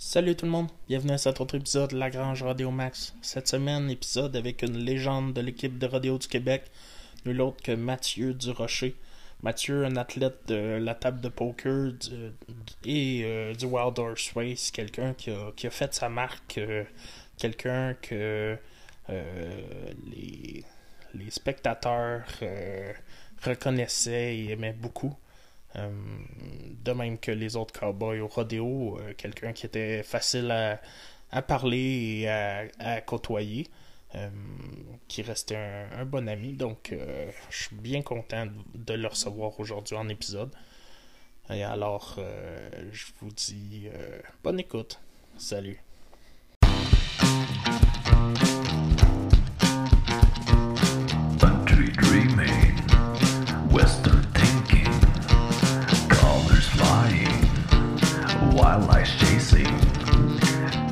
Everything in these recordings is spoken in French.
Salut tout le monde, bienvenue à cet autre épisode de La Grange Radio Max. Cette semaine, épisode avec une légende de l'équipe de rodéo du Québec, nul autre que Mathieu Durocher. Mathieu, un athlète de la table de poker et euh, du Wild Horse Race, quelqu'un qui a, fait sa marque, euh, quelqu'un que euh, les, les spectateurs reconnaissaient et aimaient beaucoup. Euh, de même que les autres cowboys au rodéo, euh, quelqu'un qui était facile à, parler et à, côtoyer, euh, qui restait un, un bon ami. Donc, je suis bien content de, le recevoir aujourd'hui en épisode. Et alors, je vous dis bonne écoute. Salut. Wildlife chasing,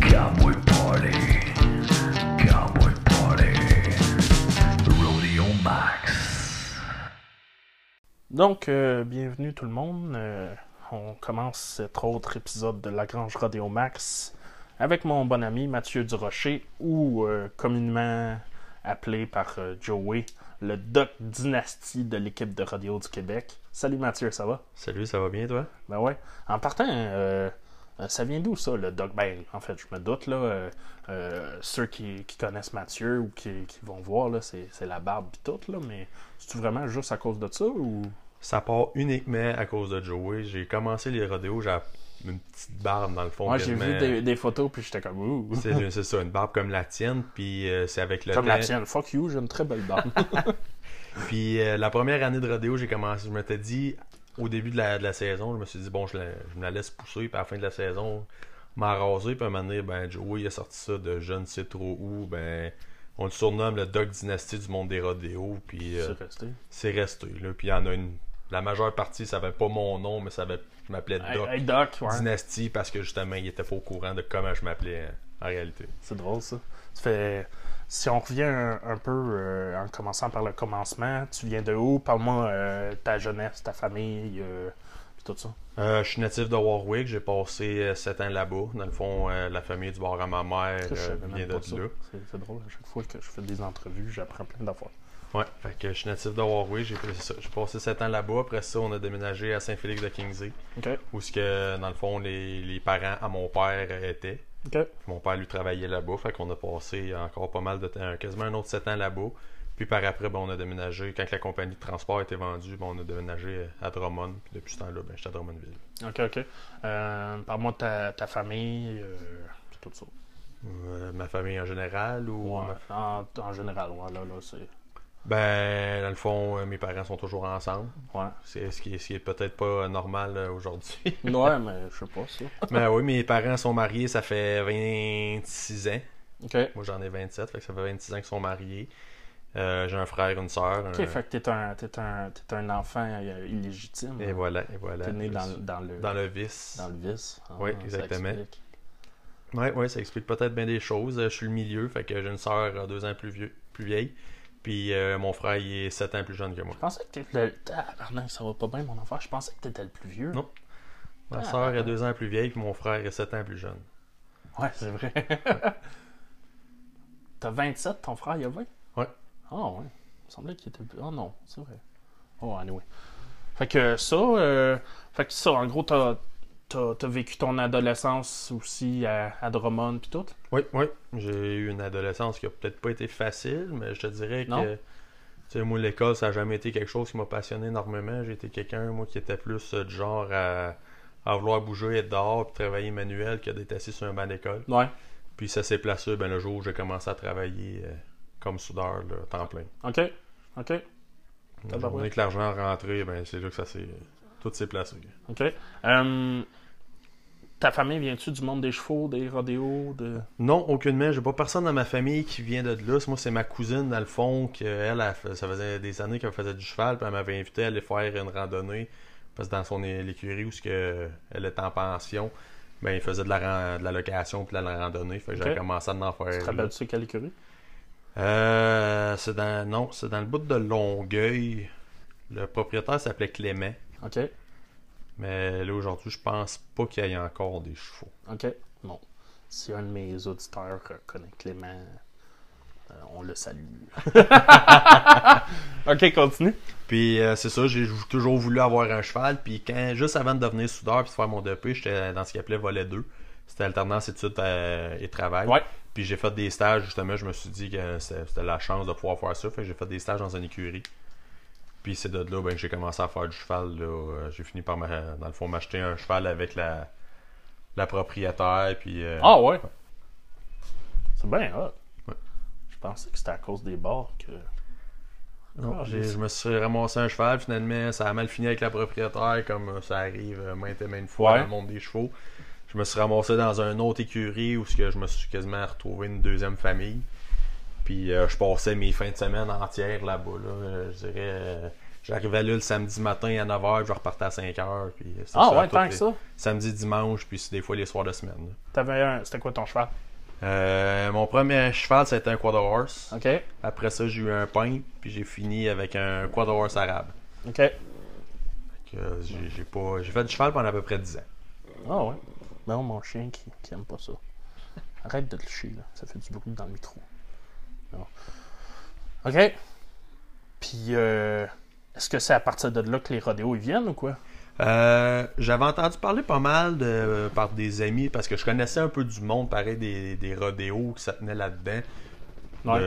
cowboy party, cowboy party, rodeo max. Donc, euh, bienvenue tout le monde. Euh, on commence cet autre épisode de La Grange Rodeo Max avec mon bon ami Mathieu Durocher, ou euh, communément appelé par euh, Joey, le Doc Dynasty de l'équipe de rodéo du Québec. Salut Mathieu, ça va? Salut, ça va bien toi? Ben ouais. En partant, euh, ça vient d'où ça, le Doc? Ben, en fait, je me doute, là. euh, euh, ceux qui, qui connaissent Mathieu ou qui, qui vont voir, là, c'est la barbe pis tout, là. Mais c'est-tu vraiment juste à cause de ça ou? Ça part uniquement à cause de Joey. J'ai commencé les rodéos, j'ai une petite barbe dans le fond. Moi, j'ai vu des, des photos, puis j'étais comme, ouh. C'est ça, une barbe comme la tienne, puis euh, c'est avec le Comme temps. la tienne. Fuck you, j'ai une très belle barbe. Puis euh, la première année de rodéo, j'ai commencé, je m'étais dit, au début de la, de la saison, je me suis dit, bon, je, la- je me la laisse pousser, puis à la fin de la saison, m'en raser, puis à un moment donné, ben, Joey il a sorti ça de je ne sais trop où, ben, on le surnomme le Dog Dynasty du monde des rodéos, puis euh, c'est resté. c'est resté, là. Puis il y en a une. La majeure partie, ça avait pas mon nom, mais ça avait. Je m'appelais Doc hey, Doc, ouais. Dynasty parce que justement, il était pas au courant de comment je m'appelais euh, en réalité. C'est drôle, ça. Ça fait... Si on revient un, un peu euh, en commençant par le commencement, tu viens de où? Parle-moi euh, ta jeunesse, ta famille, euh, puis tout ça. Euh, je suis natif de Warwick, j'ai passé 7 ans là-bas. Dans le fond, la famille du bord à ma mère vient de là. C'est drôle, à chaque fois que je fais des entrevues, j'apprends plein d'affaires. Ouais, fait que je suis natif de Warwick, j'ai passé 7 ans là-bas. Après ça, on a déménagé à Saint-Félix de Kingsey, où ce que, dans le fond, les, les parents à mon père étaient. Mon père lui travaillait là-bas, fait qu'on a passé encore pas mal de temps, quasiment un autre 7 ans là-bas. Puis par après, ben, on a déménagé. Quand la compagnie de transport a été vendue, ben, on a déménagé à Drummond. Puis depuis ce temps-là, ben, j'étais à Drummondville. OK, OK. Euh, Parle-moi de ta, ta famille, euh, puis tout ça. Euh, ma famille en général ou. Ouais, en, en général, ouais, là, là, c'est... Ben, dans le fond, euh, mes parents sont toujours ensemble. Ouais. C'est ce qui est, ce qui est peut-être pas normal euh, aujourd'hui. Ouais, mais je sais pas, ça. Mais oui, mes parents sont mariés, ça fait 26 ans. OK. Moi, j'en ai 27, fait que ça fait 26 ans qu'ils sont mariés. Euh, J'ai un frère, une soeur. OK, fait que t'es un, t'es un, t'es un enfant euh, illégitime. Et voilà, et voilà. T'es né dans, dans le... Dans le vice. Dans le vice. Ah, Oui, exactement. explique. Ouais, ouais, ça explique peut-être bien des choses. Euh, Je suis le milieu, fait que j'ai une euh, deux ans plus, vieux, plus vieille. Puis euh, mon frère, il est sept ans plus jeune que moi. Je pensais que t'étais le... Tabarnak, ça va pas bien, mon enfant. Je pensais que t'étais le plus vieux. Non. Ma Ah, ouais. est deux ans plus vieille, puis mon frère est sept ans plus jeune. Ouais, c'est vrai. T'as 27, ton frère, il a 20? Ouais. Ah, ouais. Il me semblait qu'il était plus... Ah, non, c'est vrai. Oh, anyway. Fait que ça, euh... fait que ça, en gros, t'as, t'as, t'as vécu ton adolescence aussi à, à Drummond pis tout? Oui, oui. J'ai eu une adolescence qui a peut-être pas été facile, mais je te dirais Non? que. Tu sais, moi, l'école, ça n'a jamais été quelque chose qui m'a passionné énormément. J'ai été quelqu'un, moi, qui était plus euh, du genre à, à vouloir bouger, être dehors, puis travailler manuel, que d'être assis sur un banc d'école. Ouais. Puis ça s'est placé ben, le jour où j'ai commencé à travailler euh, comme soudeur, là, temps plein. OK. OK. La journée que l'argent rentré, ben, c'est là que ça s'est. Tout s'est placé. OK. Euh, ta famille vient-tu du monde des chevaux, des rodéos, de... Non, aucunement. J'ai pas personne dans ma famille qui vient de là. Moi, c'est ma cousine, dans le fond, que elle, ça faisait des années qu'elle faisait du cheval, puis elle m'avait invité à aller faire une randonnée. Parce que dans son é- l'écurie où que elle était en pension, ben, il faisait de la, de la location puis de la randonnée. Fait que j'ai commencé à en Tu te faire. rappelles-tu quelle écurie? Euh, c'est dans, non, c'est dans le bout de Longueuil. Le propriétaire s'appelait Clément. OK. Mais là, aujourd'hui, je pense pas qu'il y ait encore des chevaux. Ok. Bon. Si un de mes auditeurs connaît Clément, euh, on le salue. ok, continue. Puis euh, c'est ça, j'ai toujours voulu avoir un cheval. Puis quand, juste avant de devenir soudeur puis de faire mon DP, j'étais dans ce qu'il appelait volet 2. C'était alternance études euh, et travail. Ouais. Puis j'ai fait des stages, justement, je me suis dit que c'était c'était la chance de pouvoir faire ça. Fait que j'ai fait des stages dans une écurie. Puis c'est de là ben, que j'ai commencé à faire du cheval. là. Euh, J'ai fini par, dans le fond, m'acheter un cheval avec la, la propriétaire. Puis, euh, Ah ouais. C'est bien hot. Ouais. Je pensais que c'était à cause des bars que. Non, Ah, j'ai- je me suis ramassé un cheval, finalement, ça a mal fini avec la propriétaire, comme euh, ça arrive maintes et maintes fois Ouais. dans le monde des chevaux. Je me suis ramassé dans une autre écurie où je me suis quasiment retrouvé une deuxième famille. Puis euh, je passais mes fins de semaine entières là-bas. Là. Euh, je dirais, euh, j'arrivais là le samedi matin à 9h, puis je repartais à 5h. Puis Ah ouais, tant que ça? Samedi, dimanche, puis c'est des fois les soirs de semaine. T'avais un. C'était quoi ton cheval? Euh, mon premier cheval, c'était un quarter horse. Ok. Après ça, j'ai eu un pain, puis j'ai fini avec un quarter horse arabe. Ok. J'ai pas j'ai fait du cheval pendant à peu près 10 ans. Ah ouais. Non, mon chien qui, qui aime pas ça. Arrête de te licher, là. Ça fait du bruit dans le micro. Ok. Puis, euh, est-ce que c'est à partir de là que les rodéos ils viennent ou quoi? Euh, J'avais entendu parler pas mal de, par des amis parce que je connaissais un peu du monde, pareil, des, des rodéos qui se tenaient là-dedans. Ouais.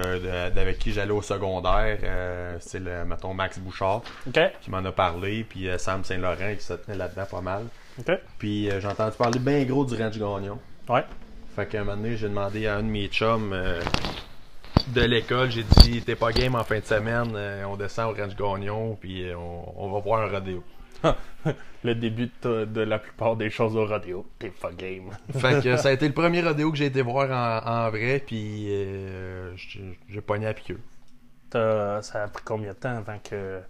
d'avec qui j'allais au secondaire. euh, c'est le, mettons, Max Bouchard Ok. qui m'en a parlé, puis euh, Sam Saint-Laurent qui se tenait là-dedans pas mal. Ok. Puis j'ai entendu parler bien gros du Ranch Gagnon. Ouais. Fait qu'à un moment donné, j'ai demandé à un de mes chums de l'école, j'ai dit T'es pas game en fin de semaine, euh, on descend au Ranch Gagnon, puis euh, on, on va voir un rodéo. Le début de, la plupart des choses au rodéo. T'es pas game. Fait que ça a été le premier rodéo que j'ai été voir en, en vrai, puis euh, j'ai pogné à piqûre. T'as- ça a pris combien de temps avant que.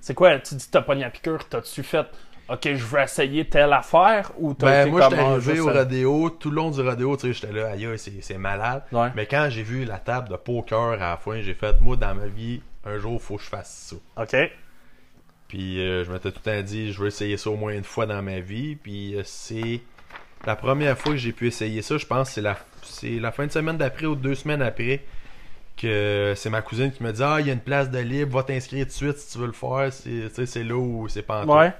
C'est quoi, tu dis t'as pogné à piqûre, t'as-tu fait Ok, je veux essayer telle affaire ou t'as Ben, été moi, j'étais comme, ah, arrivé au rodéo, tout le long du rodéo, tu sais, j'étais là, aïe, c'est malade. Ouais. Mais quand j'ai vu la table de poker à la fin, j'ai fait, moi, dans ma vie, un jour, faut que je fasse ça. Ok. Puis euh, je m'étais tout le temps dit, je veux essayer ça au moins une fois dans ma vie. Puis euh, c'est la première fois que j'ai pu essayer ça, je pense, c'est la, c'est la fin de semaine d'après ou deux semaines après que c'est ma cousine qui me dit Ah, il y a une place de libre, va t'inscrire tout de suite si tu veux le faire. C'est, tu sais, c'est là où c'est pas Ouais.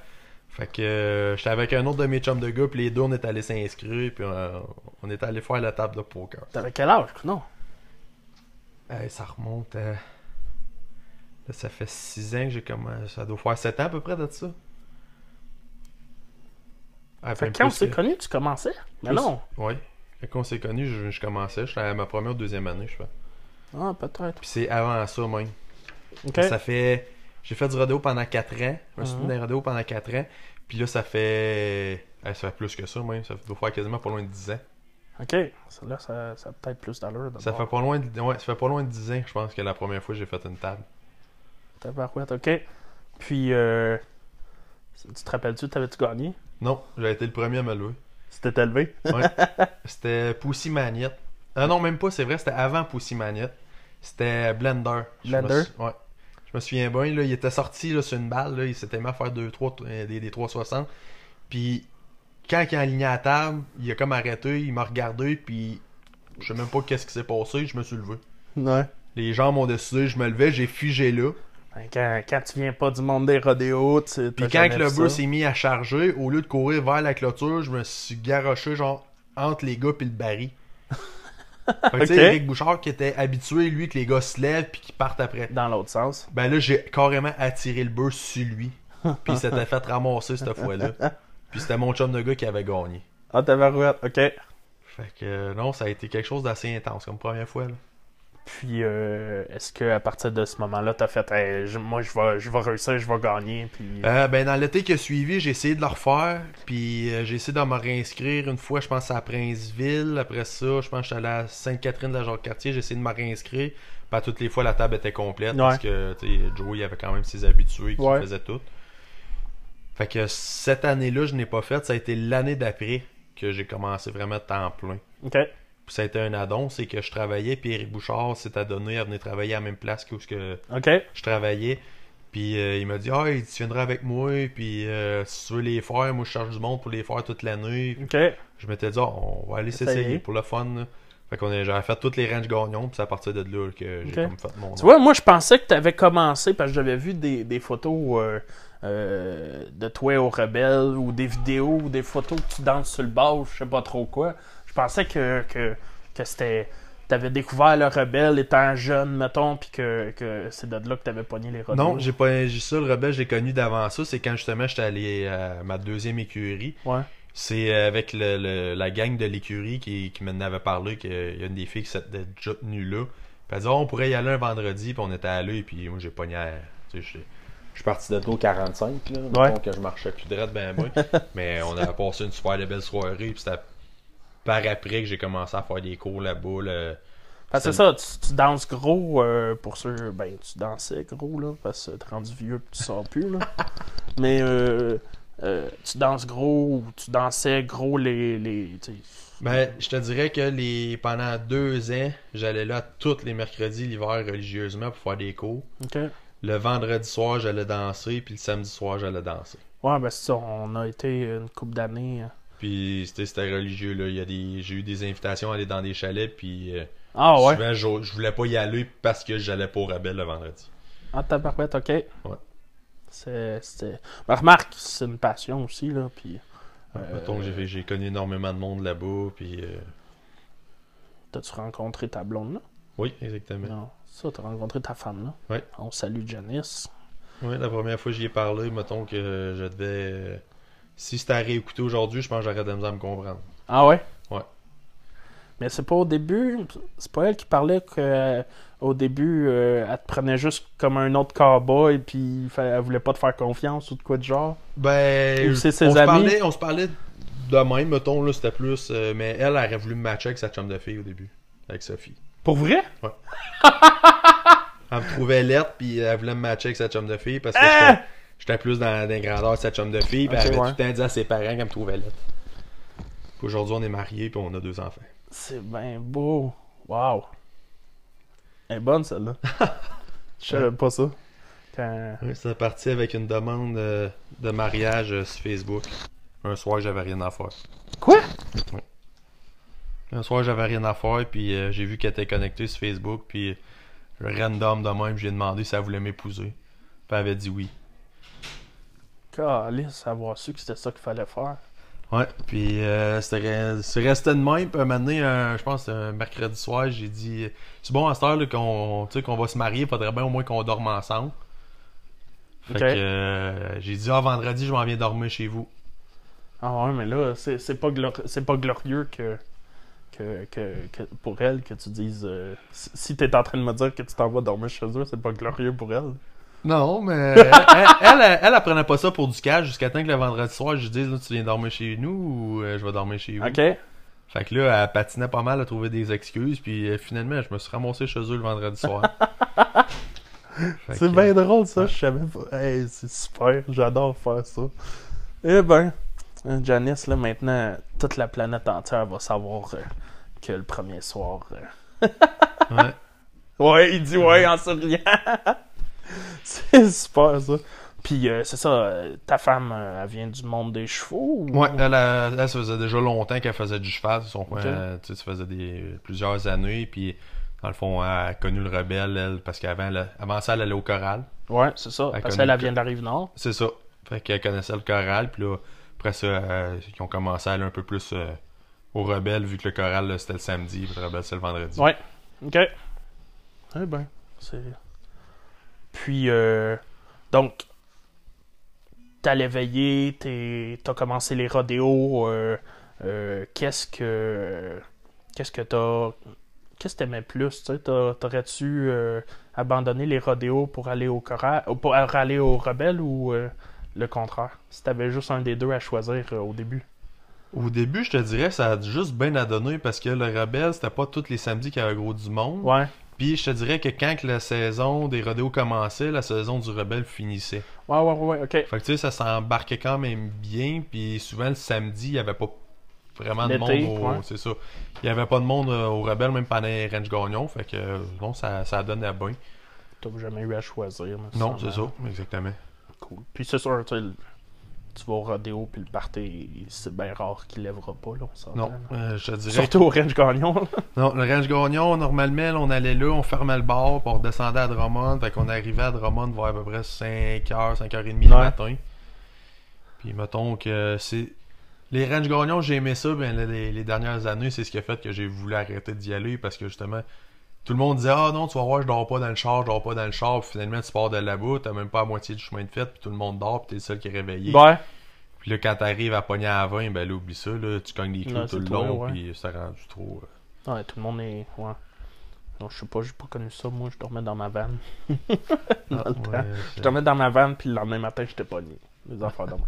Fait que euh, j'étais avec un autre de mes chums de gars, puis les deux, on est allés s'inscrire, puis euh, on est allé faire la table de poker. T'avais quel âge? Non? Hey, ça remonte à. Là, ça fait 6 ans que j'ai commencé. Ça doit faire 7 ans à peu près de ça. Ah, Fait quand on s'est que- connus, tu commençais? Mais plus- non. Ouais. Quand on s'est connus, je, je commençais. J'étais à ma première ou deuxième année, je fais. Ah, peut-être. Puis c'est avant ça, même. Ok. Ça fait. J'ai fait du rodéo pendant 4 ans. Je me suis Mhm. tenu dans les rodéos pendant 4 ans. Puis là, ça fait. eh, ça fait plus que ça, même. Ça doit faire quasiment pas loin de 10 ans. Ok. Là, ça, ça a peut-être plus d'allure. Ça fait pas loin de. Ouais, ça fait pas loin de 10 ans, je pense, que la première fois que j'ai fait une table. Tabarouette, ok. Puis, euh, tu te rappelles-tu, t'avais-tu gagné? Non, j'ai été le premier à me lever. C'était élevé? Ouais. C'était Pussy Magnette. Ah non, même pas, c'est vrai, c'était avant Pussy Magnette. C'était Blender. Je me Blender? Ouais. Je me souviens bien, là, il était sorti là, sur une balle, là, il s'était mis à faire deux, trois, euh, des, des 360. Puis quand il a aligné à la table, il a comme arrêté, il m'a regardé, puis je sais même pas qu'est-ce qui s'est passé, je me suis levé. Ouais. Les jambes m'ont décidé, je me levais, j'ai figé là. Ben, Quand, quand tu viens pas du monde des rodéos, tu Puis quand que le bus s'est mis à charger, au lieu de courir vers la clôture, je me suis garoché genre entre les gars puis le baril. Fait que, tu sais, Ok. Eric Bouchard qui était habitué, lui, que les gars se lèvent puis qu'ils partent après. Dans l'autre sens. Ben là, j'ai carrément attiré le bus sur lui. Puis il s'était fait ramasser cette fois-là. Puis c'était mon chum de gars qui avait gagné. Ah, tabarouette, ok. Fait que euh, non, ça a été quelque chose d'assez intense comme première fois. Là. Puis, euh, est-ce que à partir de ce moment-là, t'as fait, Hey, je- moi, je vais, je vais réussir, je vais gagner, puis. Euh, ben dans l'été qui a suivi, j'ai essayé de le refaire. Puis euh, j'ai essayé de me réinscrire une fois, je pense à Princeville. Après ça, je pense que j'étais allé à Sainte-Catherine de la Jacques-Cartier. J'ai essayé de me réinscrire. Puis à toutes les fois, la table était complète. Parce que tu Joey il avait quand même ses habitués qui Ouais. faisaient tout. Fait que cette année-là, je n'ai pas fait. Ça a été l'année d'après que j'ai commencé vraiment temps plein. Ok. Ça a été un addon, c'est que je travaillais, puis Eric Bouchard s'est adonné à venir travailler à la même place que où que je travaillais. Puis euh, il m'a dit Ah, tu viendras avec moi, puis euh, si tu veux les faire, moi je charge du monde pour les faire toute l'année. Ok. Je m'étais dit, Ah, on va aller Essayer. s'essayer pour le fun. là. Fait qu'on a- j'avais fait toutes les ranges gagnons, puis c'est à partir de là que j'ai comme fait mon Tu vois, moi, je pensais que tu avais commencé parce que j'avais vu des, des photos euh, de toi au Rebelle ou des vidéos ou des photos que tu danses sur le bord, je sais pas trop quoi. Je pensais que, que, que c'était. Tu avais découvert le Rebelle étant jeune, mettons, puis que, que c'est de là que tu avais pogné les rodéos. Non, j'ai pas j'ai ça, le rebelle, j'ai connu d'avant ça. C'est quand justement j'étais allé à ma deuxième écurie. Ouais. C'est euh, avec le, le- la gang de l'écurie qui, qui m'en avait parlé qu'il y a une des filles qui s'était déjà tenue là. Puis elle dit, Oh, on pourrait y aller un vendredi, puis on était allé, puis moi j'ai pogné à. Tu sais, je suis parti de au 45, là. Ouais. Donc je marchais plus droit ben ben. Mais on avait passé une super belle soirée, puis c'était par après que j'ai commencé à faire des cours là-bas. là. Parce que c'est ça, tu, tu danses gros euh, pour ceux. Ben, tu dansais gros, là, parce que t'es rendu vieux pis tu sors plus, là. Mais euh, euh, tu danses gros tu dansais gros les. Ben, je te dirais que les pendant deux ans, j'allais là tous les mercredis l'hiver religieusement pour faire des cours. Le vendredi soir, j'allais danser, puis le samedi soir, j'allais danser. Ouais, ben c'est ça, on a été une couple d'années. euh. Puis c'était religieux là, il y a des j'ai eu des invitations à aller dans des chalets puis euh, Ah ouais? souvent je, je voulais pas y aller parce que j'allais pas au le vendredi. Ah, tabarouette, ok. C'est. C'était. Ben, remarque, c'est une passion aussi, là, pis. euh, Mettons que j'ai j'ai connu énormément de monde là-bas puis euh, T'as-tu rencontré ta blonde, là? oui, exactement. Non. Ça, t'as rencontré ta femme, là? Ouais. On salue Janice. Oui, la première fois que j'y ai parlé, mettons que je devais si c'était à réécouter aujourd'hui, je pense que j'aurais de la misère à me comprendre. Ah ouais? Ouais. Mais c'est pas au début, c'est pas elle qui parlait que euh, au début, euh, elle te prenait juste comme un autre cowboy puis elle voulait pas te faire confiance ou de quoi de genre. Ben, Ou c'est ses on, se amis? parlait, on se parlait de même, mettons, là, c'était plus. euh, mais elle, elle aurait voulu me matcher avec sa chum de fille au début, avec Sophie. Pour vrai? Elle me trouvait lettre, puis elle voulait me matcher avec sa chum de fille parce que Hein? J'étais- plus dans, dans de sa chum de fille, puis Ok, elle avait ouais. tout le temps dit à ses parents qu'elle me trouvait. Puis aujourd'hui, on est mariés, puis on a deux enfants. C'est bien beau. Wow. Elle est bonne celle-là. Je savais pas ça. Quand... Oui, c'est parti avec une demande euh, de mariage euh, sur Facebook. Un soir, j'avais rien à faire. Quoi? Un soir, j'avais rien à faire, puis euh, j'ai vu qu'elle était connectée sur Facebook, puis random de même, j'ai demandé si elle voulait m'épouser. Puis elle avait dit oui. Calice, avoir su que c'était ça qu'il fallait faire. Ouais, puis euh, c'était c'est resté de même. Puis un moment donné, un- je pense un mercredi soir, j'ai dit C'est bon à cette heure qu'on qu'on va se marier, faudrait bien au moins qu'on dorme ensemble. Fait que euh, j'ai dit Ah, vendredi, je m'en viens dormir chez vous. Ah ouais, mais là, c'est pas, c'est pas glorieux que, que, que, que- pour elle que tu dises. euh, si si t'es en train de me dire que tu t'en vas dormir chez eux, c'est pas glorieux pour elle. Non, mais elle, elle, elle, elle, elle prenait pas ça pour du cash jusqu'à temps que le vendredi soir, je lui dise là, Tu viens dormir chez nous ou euh, je vais dormir chez vous Ok? Fait que là, elle patinait pas mal à trouver des excuses, puis euh, finalement, je me suis ramassé chez eux le vendredi soir. C'est bien drôle ça, je savais pas. Hey, c'est super, j'adore faire ça. Eh ben, Janice, là maintenant, toute la planète entière va savoir euh, que le premier soir. euh, ouais. Ouais, il dit ouais en souriant. c'est super ça. Puis euh, c'est ça, euh, ta femme, euh, elle vient du monde des chevaux ou... Ouais, elle, elle, elle, ça faisait déjà longtemps qu'elle faisait du cheval. Son coin, Ok. tu sais, ça faisait des, plusieurs années. Puis, dans le fond, elle a connu le rebelle, elle, parce qu'avant avant ça, elle allait au choral. Ouais, c'est ça. Elle Parce qu'elle elle que- vient de la rive nord. C'est ça. Fait qu'elle connaissait le choral. Puis là, après ça, ils ont commencé à aller un peu plus au rebelle, vu que le choral, c'était le samedi, puis le rebelle, c'est le vendredi. Ouais. Ok. Eh ben, c'est. Puis, euh, donc, veiller, t'es- t'as commencé les rodéos. euh, euh, qu'est-ce que. Qu'est-ce que t'as. Qu'est-ce que t'aimais plus? T'as- T'aurais-tu euh, abandonné les rodéos pour aller au choral, ou pour aller au rebelle ou euh, le contraire? Si t'avais juste un des deux à choisir au début. Au début, je te dirais, ça a juste bien à donner parce que le rebelle, c'était pas tous les samedis qu'il y avait gros du monde. Ouais. Puis je te dirais que quand la saison des rodéos commençait, la saison du rebelle finissait. Ouais, ouais, ouais, ok. Fait que tu sais, ça s'embarquait quand même bien. Puis souvent le samedi, il y avait pas vraiment de monde au. ouais. C'est ça. Il y avait pas de monde euh, au rebelle, même pendant les range gagnons. Fait que non, ça, ça donnait bien. t'as jamais eu à choisir. Non, c'est ça, exactement. Cool. Puis c'est sûr, tu tu vas au rodéo, puis le party, c'est bien rare qu'il lèvera pas, là, on s'entend. Non, euh, je dirais. Surtout au Range Gagnon. Non, le Range Gagnon, normalement, là, on allait là, on fermait le bar, puis on redescendait à Drummond. Fait qu'on arrivait à Drummond vers à peu près 5h, 5h30 le matin. Puis mettons que c'est. Les Range Gagnon, j'ai aimé ça, ben, là, les, les dernières années, c'est ce qui a fait que j'ai voulu arrêter d'y aller parce que justement, tout le monde disait Ah non, tu vas voir, je dors pas dans le char, je dors pas dans le char. Puis finalement, tu pars de là-bas, t'as même pas à moitié du chemin de fête, puis tout le monde dort, puis t'es le seul qui est réveillé. Ouais. Puis là, quand t'arrives à pogner à 20, ben là, oublie ça, là, tu cognes les clous tout le long, ouais. puis ça rend du trop. euh, Ouais, tout le monde est. Ouais. Non, je sais pas, j'ai pas connu ça, moi, je dormais dans ma van. Dans le temps. ouais, Je dormais dans ma van, puis le lendemain matin, j'étais pogné. Les affaires de moi.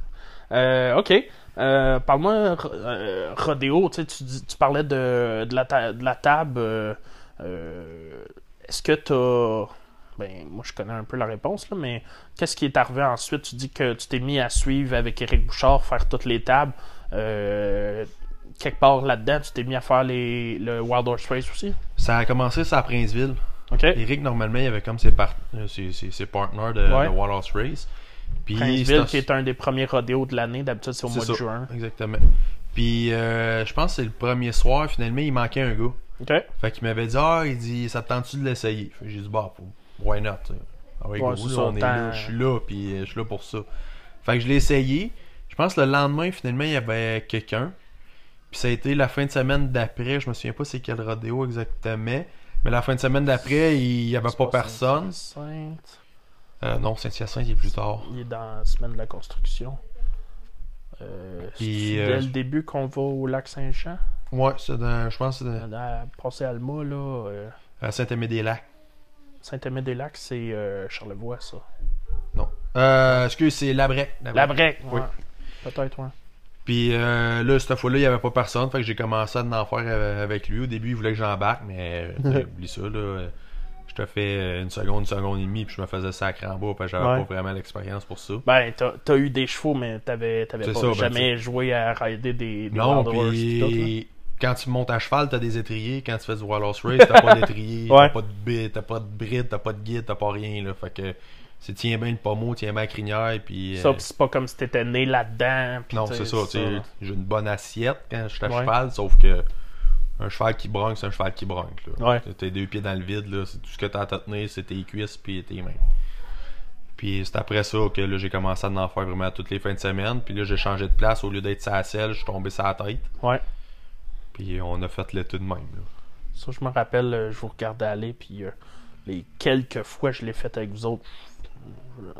Euh, ok. Euh, Parle-moi, euh, Rodéo, tu tu, dis- tu parlais de, de, la, ta- de la table. Euh, Est-ce que t'as. Ben, moi, je connais un peu la réponse, là, mais qu'est-ce qui est arrivé ensuite? Tu dis que tu t'es mis à suivre avec Eric Bouchard, faire toutes les tables. Euh, quelque part là-dedans, tu t'es mis à faire les, le Wild Horse Race aussi? Ça a commencé ça à Princeville. Eric, normalement, il avait comme ses, par... euh, ses, ses, ses partners de, Ouais. de Wallace Race. Puis Princeville, qui est un des premiers rodéos de l'année, d'habitude, c'est au mois ça, de juin. Exactement. Puis euh, je pense que c'est le premier soir, finalement, il manquait un gars. Ok. Fait qu'il m'avait dit Ah, il dit, ça te tente-tu de l'essayer? J'ai dit Bah, why not. Ah ouais, Ouais, là, on est là, je suis là, puis euh, je suis là pour ça. Fait que je l'ai essayé. Je pense que le lendemain, finalement, il y avait quelqu'un. Puis ça a été la fin de semaine d'après. Je me souviens pas c'est quel rodéo exactement. Mais la fin de semaine d'après, il y avait pas personne. Sainte. Euh, non, Saint-Hyacinthe, il est plus tard. Il est dans la semaine de la construction. Euh, c'est euh, dès le début qu'on va au lac Saint-Jean? Ouais, c'est dans, je pense que c'est dans- À passer Alma, là. euh, à Saint-Aimé-des-Lacs. Saint-Aimé-des-Lacs, c'est euh, Charlevoix, ça. Non. Euh, excuse, c'est Labrec. La Brec, Oui. ouais. Peut-être, ouais. Puis euh, là, cette fois-là, il n'y avait pas personne. Fait que j'ai commencé à en faire avec lui. Au début, il voulait que j'embarque, mais euh, oublie ça, là. Euh, Je te fais une seconde, une seconde et demie, puis je me faisais sacré en bas, parce que j'avais Ouais. pas vraiment l'expérience pour ça. Ben, t'as t'as eu des chevaux, mais t'avais t'avais pas ça, ben, jamais joué à rider des, des non, puis quand tu montes à cheval, t'as des étriers. Quand tu fais du Wallace Race, t'as pas d'étrier, Ouais. t'as pas de bit, t'as pas de bride, t'as pas de guide, t'as pas rien, là. Fait que c'est tiens bien le pommeau, tiens bien la crinière, puis... Ça, euh, pis c'est pas comme si t'étais né là-dedans. Non, c'est ça. J'ai une bonne assiette quand je suis à Ouais. cheval, sauf que un cheval qui bronque, c'est un cheval qui bronque. Là. Ouais. T'as deux pieds dans le vide, là, c'est tout ce que t'as à te tenir, c'est tes cuisses puis tes mains. Puis c'est après ça que là, j'ai commencé à en faire vraiment toutes les fins de semaine. Puis là, j'ai changé de place. Au lieu d'être sur la selle, je suis tombé sur la tête. Ouais. Puis on a fait le tout de même. là. Ça, je me rappelle, euh, je vous regardais aller, puis euh, les quelques fois que je l'ai fait avec vous autres,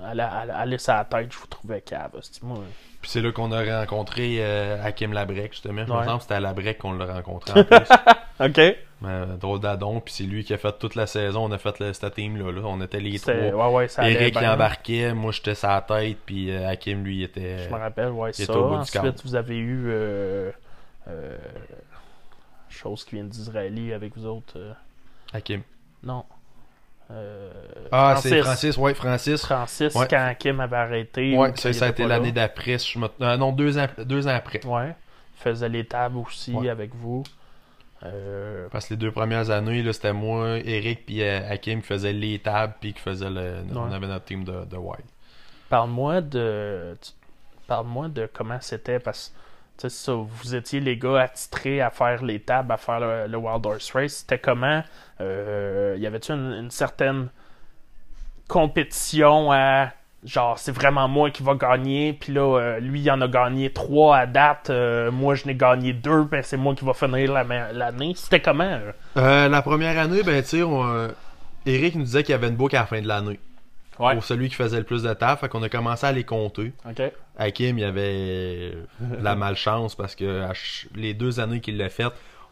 aller, la tête, je vous trouvais cave. Moi, Puis c'est là qu'on a rencontré euh, Hakim Labrec, justement. Je me semble que c'était à Labrec qu'on l'a rencontré en plus. ok. Drôle d'adon. Puis c'est lui qui a fait toute la saison. On a fait le, cette team-là. là. On était les trois. Ouais, ouais, ça allait Eric bien. embarquait, moi j'étais sa tête, puis euh, Hakim lui était. Je me rappelle, ouais, ça. Ensuite, vous avez eu. Euh, euh, chose qui vient d'Israélie avec vous autres. euh, Hakim. non. Euh, Ah, c'est Francis, ouais, Francis. Francis, Ouais. quand Kim avait arrêté. Ouais, ou ça, ça a été l'année là. d'après. si je me- euh, non, deux ans, deux ans après. Ouais. Il faisait les tables aussi Ouais. avec vous. Euh, Parce que les deux premières années, là, c'était moi, Eric, puis euh, Hakim qui faisaient les tables, puis qui faisaient le. On avait notre team de, de White. Parle-moi de. Parle-moi de comment c'était parce que ça, vous étiez les gars attitrés à faire les tables, à faire le, Wild Horse Race. C'était comment? Euh, Y avait-tu une, certaine compétition à genre c'est vraiment moi qui va gagner, puis là euh, lui il en a gagné trois à date, euh, moi je n'ai gagné deux, ben c'est moi qui va finir l'année. C'était comment euh? La première année, ben, tu sais, Eric nous disait qu'il y avait une boucle à la fin de l'année. Ouais. Pour celui qui faisait le plus de taf, fait qu'on a commencé à les compter. Ok. Hakim, il y avait de la malchance parce que ch- les deux années qu'il l'a fait,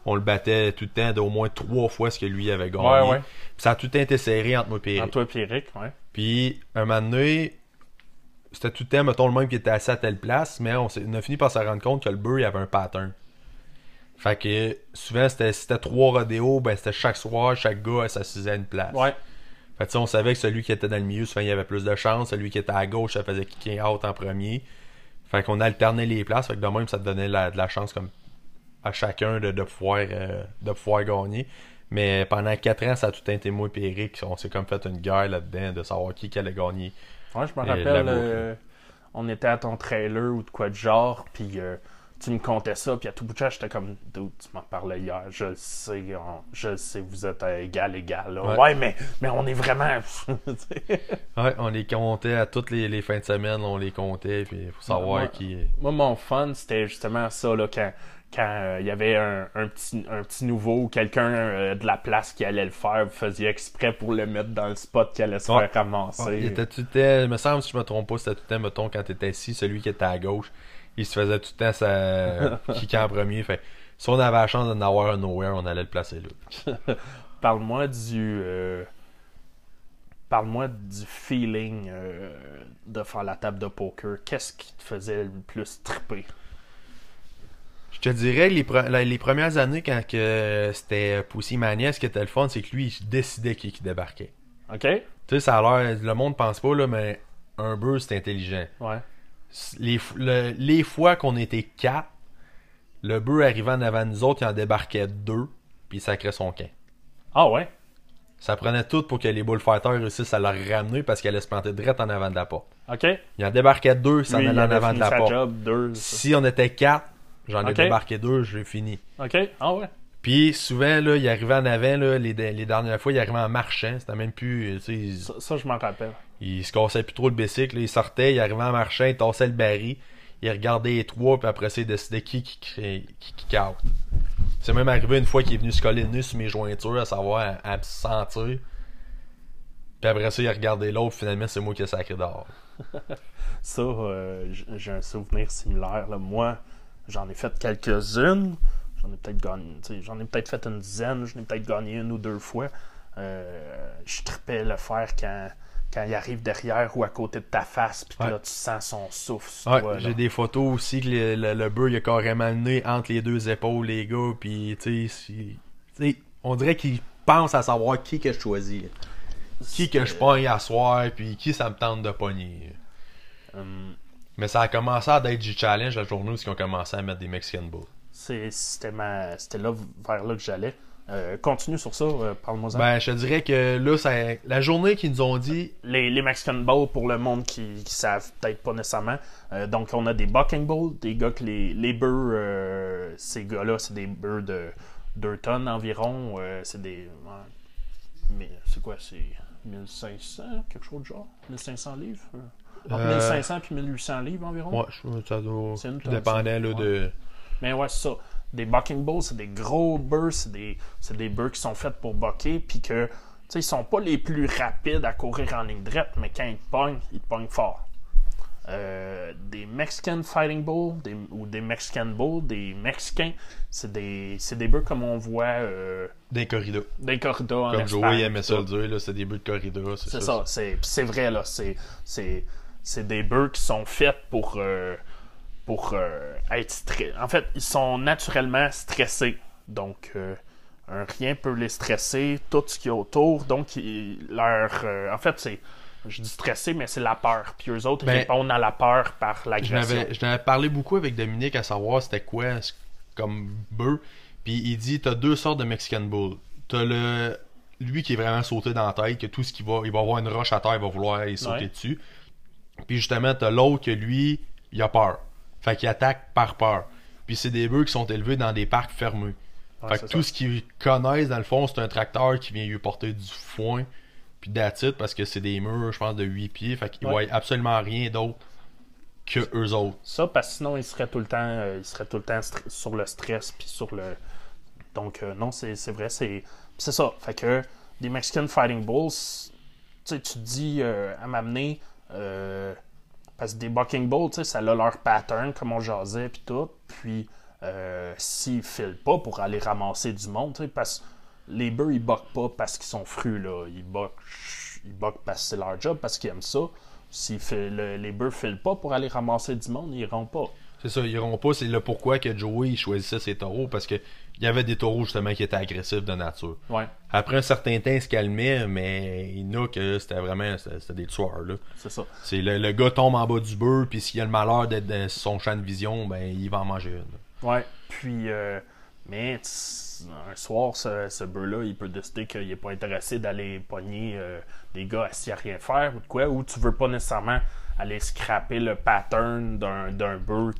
on le battait tout le temps d'au moins trois fois ce que lui avait gagné. Ouais, ça a tout le temps été serré entre moi et Eric. En toi et Eric, ouais. Puis un moment donné, c'était tout le temps, mettons, le même qui était assis à telle place, mais on, a fini par se rendre compte que le beurre, il avait un pattern. Fait que souvent, c'était, trois rodéos, ben c'était chaque soir, chaque gars s'assisait à une place. Ouais. Fait que, on savait que celui qui était dans le milieu, souvent, il avait plus de chance. Celui qui était à gauche, ça faisait kicker out en premier. Fait qu'on alternait les places. Fait que de même, ça te donnait la- de la chance comme à chacun de, de pouvoir, euh, de pouvoir gagner. Mais pendant 4 ans, ça a tout été moi et Eric. On s'est comme fait une guerre là-dedans de savoir qui, qui allait gagner. Ouais, je me rappelle, euh, on était à ton trailer ou de quoi de genre, puis euh, tu me contais ça, puis à tout bout de champ, j'étais comme, Dude, tu m'en parlais hier, je le sais, on- je le sais, vous êtes à égal, égal. là. Ouais. Ouais, mais, mais on est vraiment. Ouais, on les comptait à toutes les, les fins de semaine, on les comptait, puis faut savoir Ouais. qui. Moi, mon fun, c'était justement ça, là, quand quand euh, il y avait un, un petit, un petit nouveau ou quelqu'un euh, de la place qui allait le faire, vous faisiez exprès pour le mettre dans le spot qui allait se Ouais. faire ramasser. Ouais, il était tout le temps, il me semble, si je me trompe pas, c'était tout le temps, mettons, quand t'étais assis, celui qui était à gauche, il se faisait tout le temps sa kicker en premier. Fait si on avait la chance d'en avoir un nowhere, on allait le placer là. Parle-moi du. euh, Parle-moi du feeling euh, de faire la table de poker. Qu'est-ce qui te faisait le plus triper? Je te dirais que les, pre- les premières années, quand c'était Pussy Mania, ce qui était le fun, c'est que lui, il décidait qui, qui débarquait. OK? Tu sais, ça a l'air, le monde pense pas, là, mais un bœuf, c'est intelligent. Ouais. Les, le- les fois qu'on était quatre, le bœuf arrivait en avant de nous autres, il en débarquait deux, puis il sacrait son camp. Ah ouais? Ça prenait tout pour que les bullfighters réussissent à le ramener parce qu'elle allait se planter direct en avant de la porte. OK? Il en débarquait deux, ça en allait en avant de la porte. job, deux. ça. Si on était quatre, j'en ai débarqué deux, j'ai fini. OK? Ah ouais? Puis souvent, là, il arrivait en avant, là, les, les dernières fois, il arrivait en marchant. C'était même plus. Il, Ça, ça, je m'en rappelle. il se cassait plus trop le bicycle. là. Il sortait, il arrivait en marchant, il tassait le baril. Il regardait les trois, puis après ça, il décidait qui qui, qui, qui, qui out. C'est même arrivé une fois qu'il est venu se coller le nez sur mes jointures, à savoir à, à me sentir. Puis après ça, il a regardé l'autre, finalement, c'est moi qui ai sacré dehors. Ça, euh, j'ai un souvenir similaire. Là. Moi, j'en ai fait quelques-unes. J'en ai peut-être gagné. J'en ai peut-être fait une dizaine. J'en ai peut-être gagné une ou deux fois. Euh, je tripais le faire quand, quand il arrive derrière ou à côté de ta face. Puis Ouais. là, tu sens son souffle Ouais, j'ai des photos aussi que le, le, le bœuf, il a carrément le nez entre les deux épaules, les gars. Puis, tu sais, si- tu sais, on dirait qu'il pense à savoir qui que je choisis. Qui que je pogne à soir, puis qui ça me tente de pogner. Hum, Mais ça a commencé à être du challenge la journée où ils ont commencé à mettre des Mexican Bulls. C'était là vers là que j'allais. Euh, continue sur ça, euh, parle-moi-en. Ben, je te dirais que là, ça, la journée qu'ils nous ont dit, les, les Mexican Bowl, pour le monde qui, qui savent peut-être pas nécessairement. euh, donc, on a des Bucking Bowl, des gars que les, les euh, ces gars-là, c'est des bœufs de 2 tonnes environ. c'est des. mais c'est quoi C'est 1500, quelque chose de genre? 1500 livres? Entre Euh, 1500 puis 1800 livres environ? ouais, je, ça doit, tout dépendait là, Ouais. de. Mais ouais, c'est ça. Des bucking bulls, c'est des gros bœufs, c'est des, c'est des bœufs qui sont faits pour bucker, puis que, tu sais, ils sont pas les plus rapides à courir en ligne droite, mais quand ils te pognent, ils te pognent fort. Euh, des Mexican Fighting Bulls des- ou des Mexican Bulls, des Mexicains, c'est des, c'est des bœufs comme on voit euh, Des corridors. dans les corridors en Comme Joey aimait ça le dire, là, c'est des buts de corridor. C'est ça, c'est pis c'est vrai là, c'est c'est c'est des bœufs qui sont faits pour euh, pour euh, être stressés. En fait, ils sont naturellement stressés. Donc euh, un rien peut les stresser, tout ce qu'il y a autour. Donc ils- leur euh, en fait, c'est je dis stressé, mais c'est la peur. Puis eux autres, ils Ben, répondent à la peur par l'agression. je n'avais parlé beaucoup avec Dominique à savoir c'était quoi comme bœuf. Puis il dit t'as deux sortes de Mexican Bull. T'as le lui qui est vraiment sauté dans la tête, que tout ce qui va, il va avoir une roche à terre, il va vouloir y sauter Ouais. dessus. Puis justement t'as l'autre que lui, il a peur. Fait qu'il attaque par peur. Puis c'est des bœufs qui sont élevés dans des parcs fermés. Ouais, fait que tout ça. ce qu'ils connaissent dans le fond, c'est un tracteur qui vient lui porter du foin. Puis it, parce que c'est des murs, je pense, de 8 pieds. Fait qu'ils Ouais. voient absolument rien d'autre que eux autres. Ça, parce que sinon, il serait tout le temps, euh, il serait tout le temps sur le stress, puis sur le. Donc, euh, non, c'est vrai, c'est c'est ça. Fait que des Mexican Fighting Bulls, tu sais, tu te dis euh, à m'amener, parce que des Bucking Bulls, ça a leur pattern, comme on jasait, puis tout. Puis, euh, s'ils filent pas pour aller ramasser du monde, parce que les bœufs, ils buckent pas parce qu'ils sont frus, là. Ils buckent, ils buckent parce que c'est leur job, parce qu'ils aiment ça. Si les bœufs filent pas pour aller ramasser du monde, ils iront pas. C'est ça, ils iront pas. C'est le pourquoi que Joey choisissait ses taureaux parce que il y avait des taureaux justement qui étaient agressifs de nature. Ouais, Après un certain temps, il se calmait, mais il y en a que c'était vraiment c'était des tueurs. Là. c'est ça. C'est le, le gars tombe en bas du beurre, puis s'il a le malheur d'être dans son champ de vision, ben il va en manger une. Ouais, puis, euh, mais un soir, ce, ce bœuf-là, il peut décider qu'il n'est pas intéressé d'aller pogner euh, des gars assis à rien faire ou de quoi, ou tu veux pas nécessairement aller scraper le pattern d'un, bœuf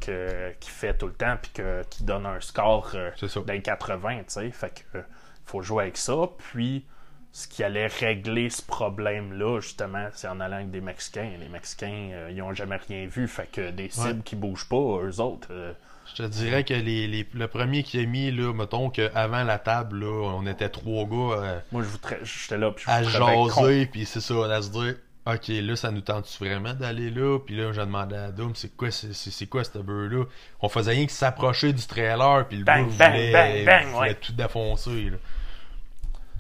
qui fait tout le temps puis qui donne un score euh, d'un 80, tu sais. Fait que euh, faut jouer avec ça. Puis, ce qui allait régler ce problème-là, justement, c'est en allant avec des Mexicains. Les Mexicains, euh, ils ont jamais rien vu. Fait que des cibles qui bougent pas, eux autres. euh, Je te dirais que les, les- le premier qui a mis, là, mettons qu'avant la table, là, on était trois gars euh, moi, je vous tra- j'étais là. Puis je à jaser, puis c'est ça, à se dire, ok, là, ça nous tente-tu vraiment d'aller là? Puis là, j'ai demandé à Doom, c'est quoi, c'est, quoi ce beurre-là? On faisait rien que s'approcher du trailer, puis le Bang, beurre bang, voulait, bang, bang, voulait ouais. tout défoncer, là.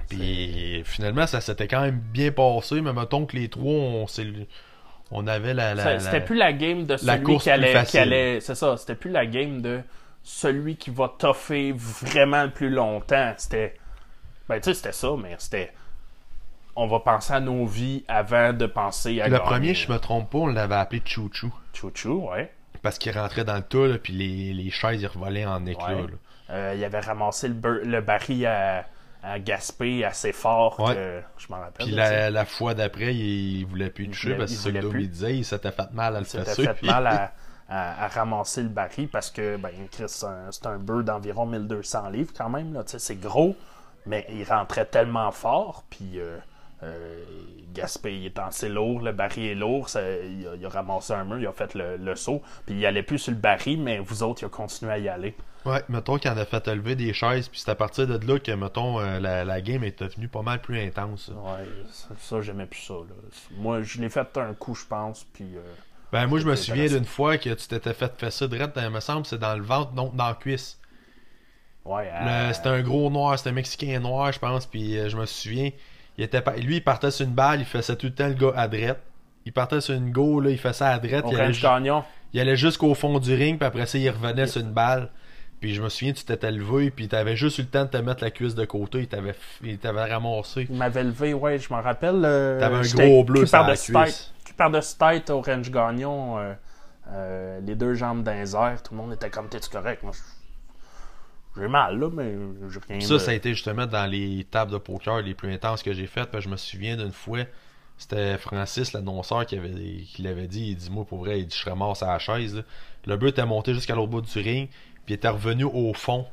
Puis finalement, ça s'était quand même bien passé, mais mettons que les trois, on, on avait la... la, Ça- la- C'était plus la game de celui qui allait, qui allait- C'est ça, c'était plus la game de celui qui va toffer vraiment le plus longtemps. C'était. Ben, tu sais, c'était ça, mais c'était. On va penser à nos vies avant de penser à Le gagner. premier, je me trompe pas, on l'avait appelé Chouchou. Chouchou, ouais. Parce qu'il rentrait dans le tas, là, puis les, les chaises, ils revolaient en éclats. Ouais. Euh, il avait ramassé le, le baril à, à Gaspé assez fort Ouais. que je m'en rappelle. Puis la, la fois d'après, il, il voulait plus toucher parce que il c'est ça que il disait, il s'était fait mal à le s'était fesser. fait mal à, à- à ramasser le baril parce que ben, c'est un, un bœuf d'environ 1200 livres quand même. C'est gros, mais il rentrait tellement fort. Puis euh, euh, Gaspé il est assez lourd, le baril est lourd. ça- il, a, il a ramassé un mur, il a fait le, le saut. Puis il allait plus sur le baril, mais vous autres, il a continué à y aller. Ouais, mettons qu'il en a fait lever des chaises, puis c'est à partir de là que, mettons, euh, la, la game est devenue pas mal plus intense. Ouais, ça, ça, j'aimais plus ça. là. Moi, je l'ai fait un coup, je pense. Puis. euh, Ben, moi, je me souviens d'une fois que tu t'étais fait fesser direct, dans, il me semble, c'est dans le ventre, non, dans la cuisse. ouais, euh, C'était un gros noir, c'était un Mexicain noir, je pense, puis je me souviens, il était pas- lui, il partait sur une balle, il faisait tout le temps le gars à droite. Il partait sur une go, là, il faisait ça à droite, il allait, ju- il allait jusqu'au fond du ring, puis après ça, il revenait sur une balle. Puis je me souviens, tu t'étais levé, puis t'avais juste eu le temps de te mettre la cuisse de côté, il t'avait, il t'avait ramassé. Il m'avait levé, ouais, je m'en rappelle. euh, T'avais un gros bleu sur la cuisse. tête. Cul par-dessus tête au Range Gagnon, euh, euh, les deux jambes dans les airs, tout le monde était comme t'es-tu correct? Moi, je- j'ai mal, là, mais j'ai rien Ça, de- ça a été justement dans les tables de poker les plus intenses que j'ai faites. Parce que je me souviens d'une fois, c'était Francis, l'annonceur, qui, avait, qui l'avait dit. Il dit Moi, pour vrai, il dit Je ramasse à la chaise. là. Le but était monté jusqu'à l'autre bout du ring, puis il était revenu au fond.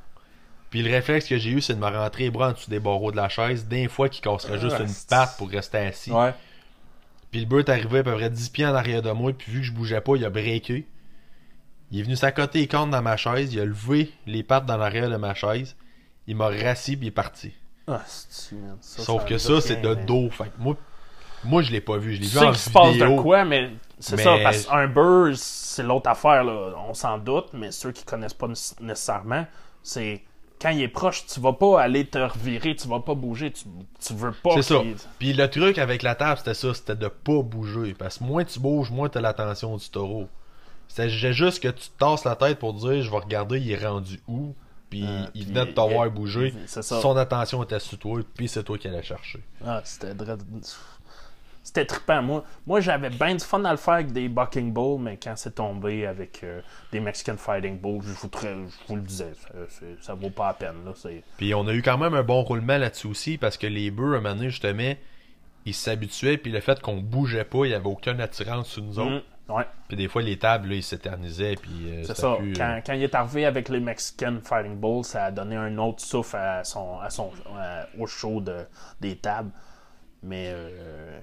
Puis le réflexe que j'ai eu, c'est de me rentrer les bras en dessous des barreaux de la chaise, d'un fois qu'il casserait juste une patte pour rester assis. Ouais. Puis le but est arrivé à peu près 10 pieds en arrière de moi, puis vu que je bougeais pas, il a breaké. Il est venu s'accoter les cornes dans ma chaise, il a levé les pattes dans l'arrière de ma chaise, il m'a rassis puis il est parti. Ah. Ça, Sauf ça que ça, c'est de dos. Fait que moi, moi je l'ai pas vu, je l'ai Tu vu sais en qu'il se passe vidéo. de quoi, mais c'est Mais- ça, parce qu'un beurre, c'est l'autre affaire, là. On s'en doute, mais ceux qui connaissent pas nécess- nécessairement, c'est quand il est proche, tu vas pas aller te revirer, tu vas pas bouger, tu, tu veux pas C'est ça. qu'il- Puis le truc avec la table, c'était ça, c'était de pas bouger. Parce que moins tu bouges, moins t'as l'attention du taureau. C'était juste que tu te tasses la tête pour dire je vais regarder il est rendu où. Puis Euh, il venait de t'avoir il- bougé. Son attention était sur toi, puis c'est toi qui allais chercher. Ah, c'était C'était trippant. Moi, moi j'avais bien du fun à le faire avec des Bucking Bulls, mais quand c'est tombé avec euh, des Mexican Fighting Bulls, je vous, je vous le disais, ça, ça vaut pas la peine. Là. Puis on a eu quand même un bon roulement là-dessus aussi, parce que les bœufs, à un moment donné, justement, ils s'habituaient, puis le fait qu'on bougeait pas, il y avait aucune attirance sur nous autres. Mm, ouais, Puis des fois, les tables, là, ils s'éternisaient, puis euh, c'est ça. euh, Quand, quand il est arrivé avec les Mexican Fighting Bulls, ça a donné un autre souffle à son, à son, à- au show de, des tables. Mais euh,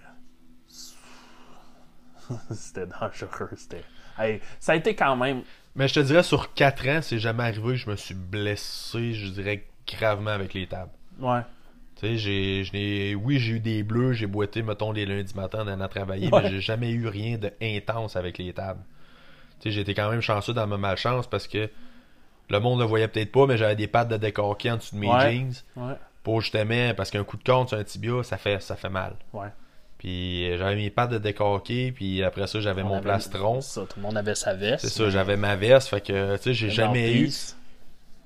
c'était dangereux. C'était... Hey, ça a été quand même Mais je te dirais, sur 4 ans, c'est jamais arrivé que je me suis blessé, je dirais, gravement avec les tables. Ouais. Tu sais, j'ai, oui, j'ai eu des bleus, j'ai boité, mettons, les lundis matin en allant travailler, Ouais. mais j'ai jamais eu rien de intense avec les tables. Tu sais, été quand même chanceux dans ma malchance parce que le monde le voyait peut-être pas, mais j'avais des pattes de décorqué en dessous de mes Ouais. jeans. Ouais. Pour justement, parce qu'un coup de corne sur un tibia, ça fait, ça fait mal. Ouais. Puis euh, j'avais mes pattes de décorqué, puis après ça, j'avais On mon avait- plastron. Ça, tout le monde avait sa veste. C'est ça, j'avais ma veste, fait que, tu sais, j'ai jamais eu.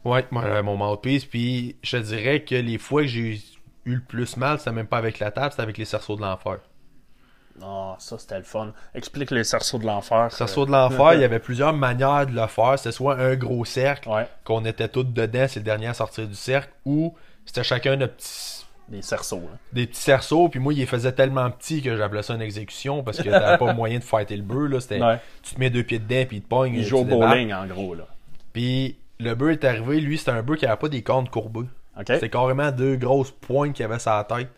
Ouais, moi j'avais mon mouthpiece, puis je te dirais que les fois que j'ai eu, eu le plus mal, c'était même pas avec la table, c'était avec les cerceaux de l'enfer. Ah, ça c'était le fun. Explique les cerceaux de l'enfer. Cerceau de l'enfer, il y avait plusieurs manières de le faire. C'était soit un gros cercle, Ouais, qu'on était tous dedans, c'est le dernier à sortir du cercle, ou c'était chacun de petits, des cerceaux. hein. des petits cerceaux, puis moi, il les faisait tellement petits que j'appelais ça une exécution, parce que t'avais pas moyen de fighter le bœuf, là. C'était, Ouais. tu te mets deux pieds dedans, puis il te pogne. Il joue au bowling en gros là. Puis le bœuf est arrivé, lui, c'était un bœuf qui avait pas des cornes courbées. C'était carrément deux grosses pointes qu'il avait sur la tête.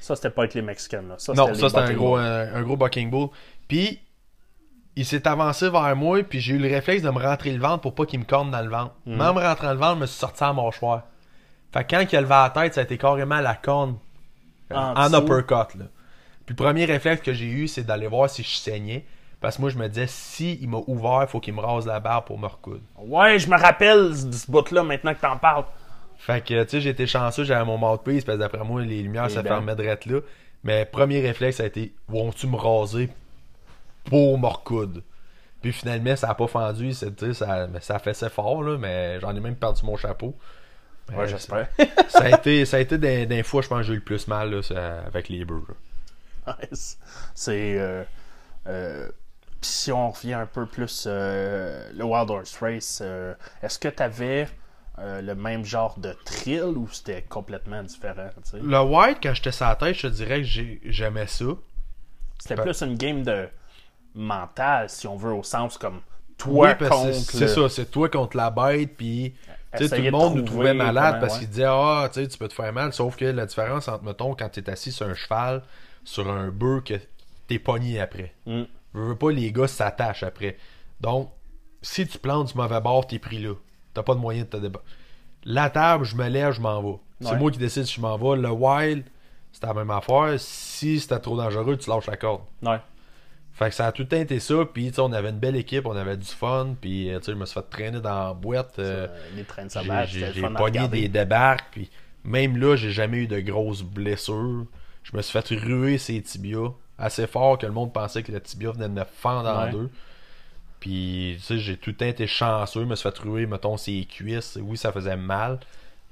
Ça c'était pas avec les Mexicains là. Ça, non, ça c'était un gros, Bulls. un, un gros bucking bull. Puis il s'est avancé vers moi, puis j'ai eu le réflexe de me rentrer le ventre pour pas qu'il me corne dans le ventre. Même en me rentrant le ventre, je me suis sorti à mâchoire. Fait que quand il a levé la tête, ça a été carrément la corne euh, En uppercut. Là. Puis le premier réflexe que j'ai eu, c'est d'aller voir si je saignais. Parce que moi, je me disais, si il m'a ouvert, il faut qu'il me rase la barbe pour me recoudre. Ouais, je me rappelle de ce bout là maintenant que t'en parles. Fait que, tu sais, j'étais chanceux, j'avais mon mouthpiece, parce que d'après moi, les lumières Les se dents. fermaient direct là. Mais premier réflexe, ça a été, vont-tu me raser pour me recoudre? Puis finalement, ça a pas fendu, c'est- tu sais, ça, ça fait fort, là, mais j'en ai même perdu mon chapeau. Mais Ouais, j'espère. ça a été, ça a été des, des fois, je pense que j'ai eu le plus mal, là, ça- avec les bœufs. Nice. C'est. Euh, euh, Puis si on revient un peu plus euh, le Wild Horse Race, euh, est-ce que tu avais le même genre de thrill ou c'était complètement différent? tu? Le white, quand j'étais sur la tête, je te dirais que j'ai- j'aimais ça. C'était Ben- plus une game de mental, si on veut, au sens comme toi Oui, contre. c'est le- ça, c'est toi contre la bête, puis tu tout le de monde nous trouvait malade comment, parce ouais. qu'il disait Ah, tu tu peux te faire mal, sauf que la différence entre, mettons, quand t'es assis sur un cheval, sur un bœuf, que t'es pogné après. Mm. Je veux pas, les gars s'attachent après. Donc, si tu plantes du mauvais bord, t'es pris là. T'as pas de moyen de te débattre. La table, je me lève, je m'en vais. C'est Ouais. moi qui décide si je m'en vais. Le wild, c'est la même affaire. Si c'était trop dangereux, tu lâches la corde. Ouais. Fait que ça a tout le temps été ça, puis on avait une belle équipe, on avait du fun, puis euh, tu sais, je me suis fait traîner dans la boîte. euh, Euh, les j'ai- sauvages, pogné des débarques, puis même là, j'ai jamais eu de grosses blessures. Je me suis fait ruer ces tibias assez fort que le monde pensait que le tibia venait de me fendre en deux. Puis, tu sais, j'ai tout le temps été chanceux, me suis fait ruer, mettons, ses cuisses. Oui, ça faisait mal,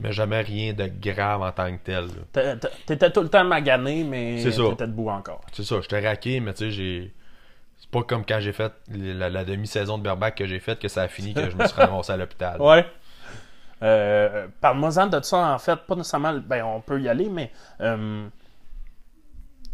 mais jamais rien de grave en tant que tel. là. T'é- t'é- T'étais tout le temps magané, mais C'est ça. t'étais debout encore. C'est ça, j'étais raqué, mais tu sais, j'ai. C'est pas comme quand j'ai fait la, la demi-saison de Berbac que j'ai faite que ça a fini que je me suis ramassé à l'hôpital. Ouais. Euh, Parle-moi-en de ça, en fait. Pas nécessairement. Ben, on peut y aller, mais. euh,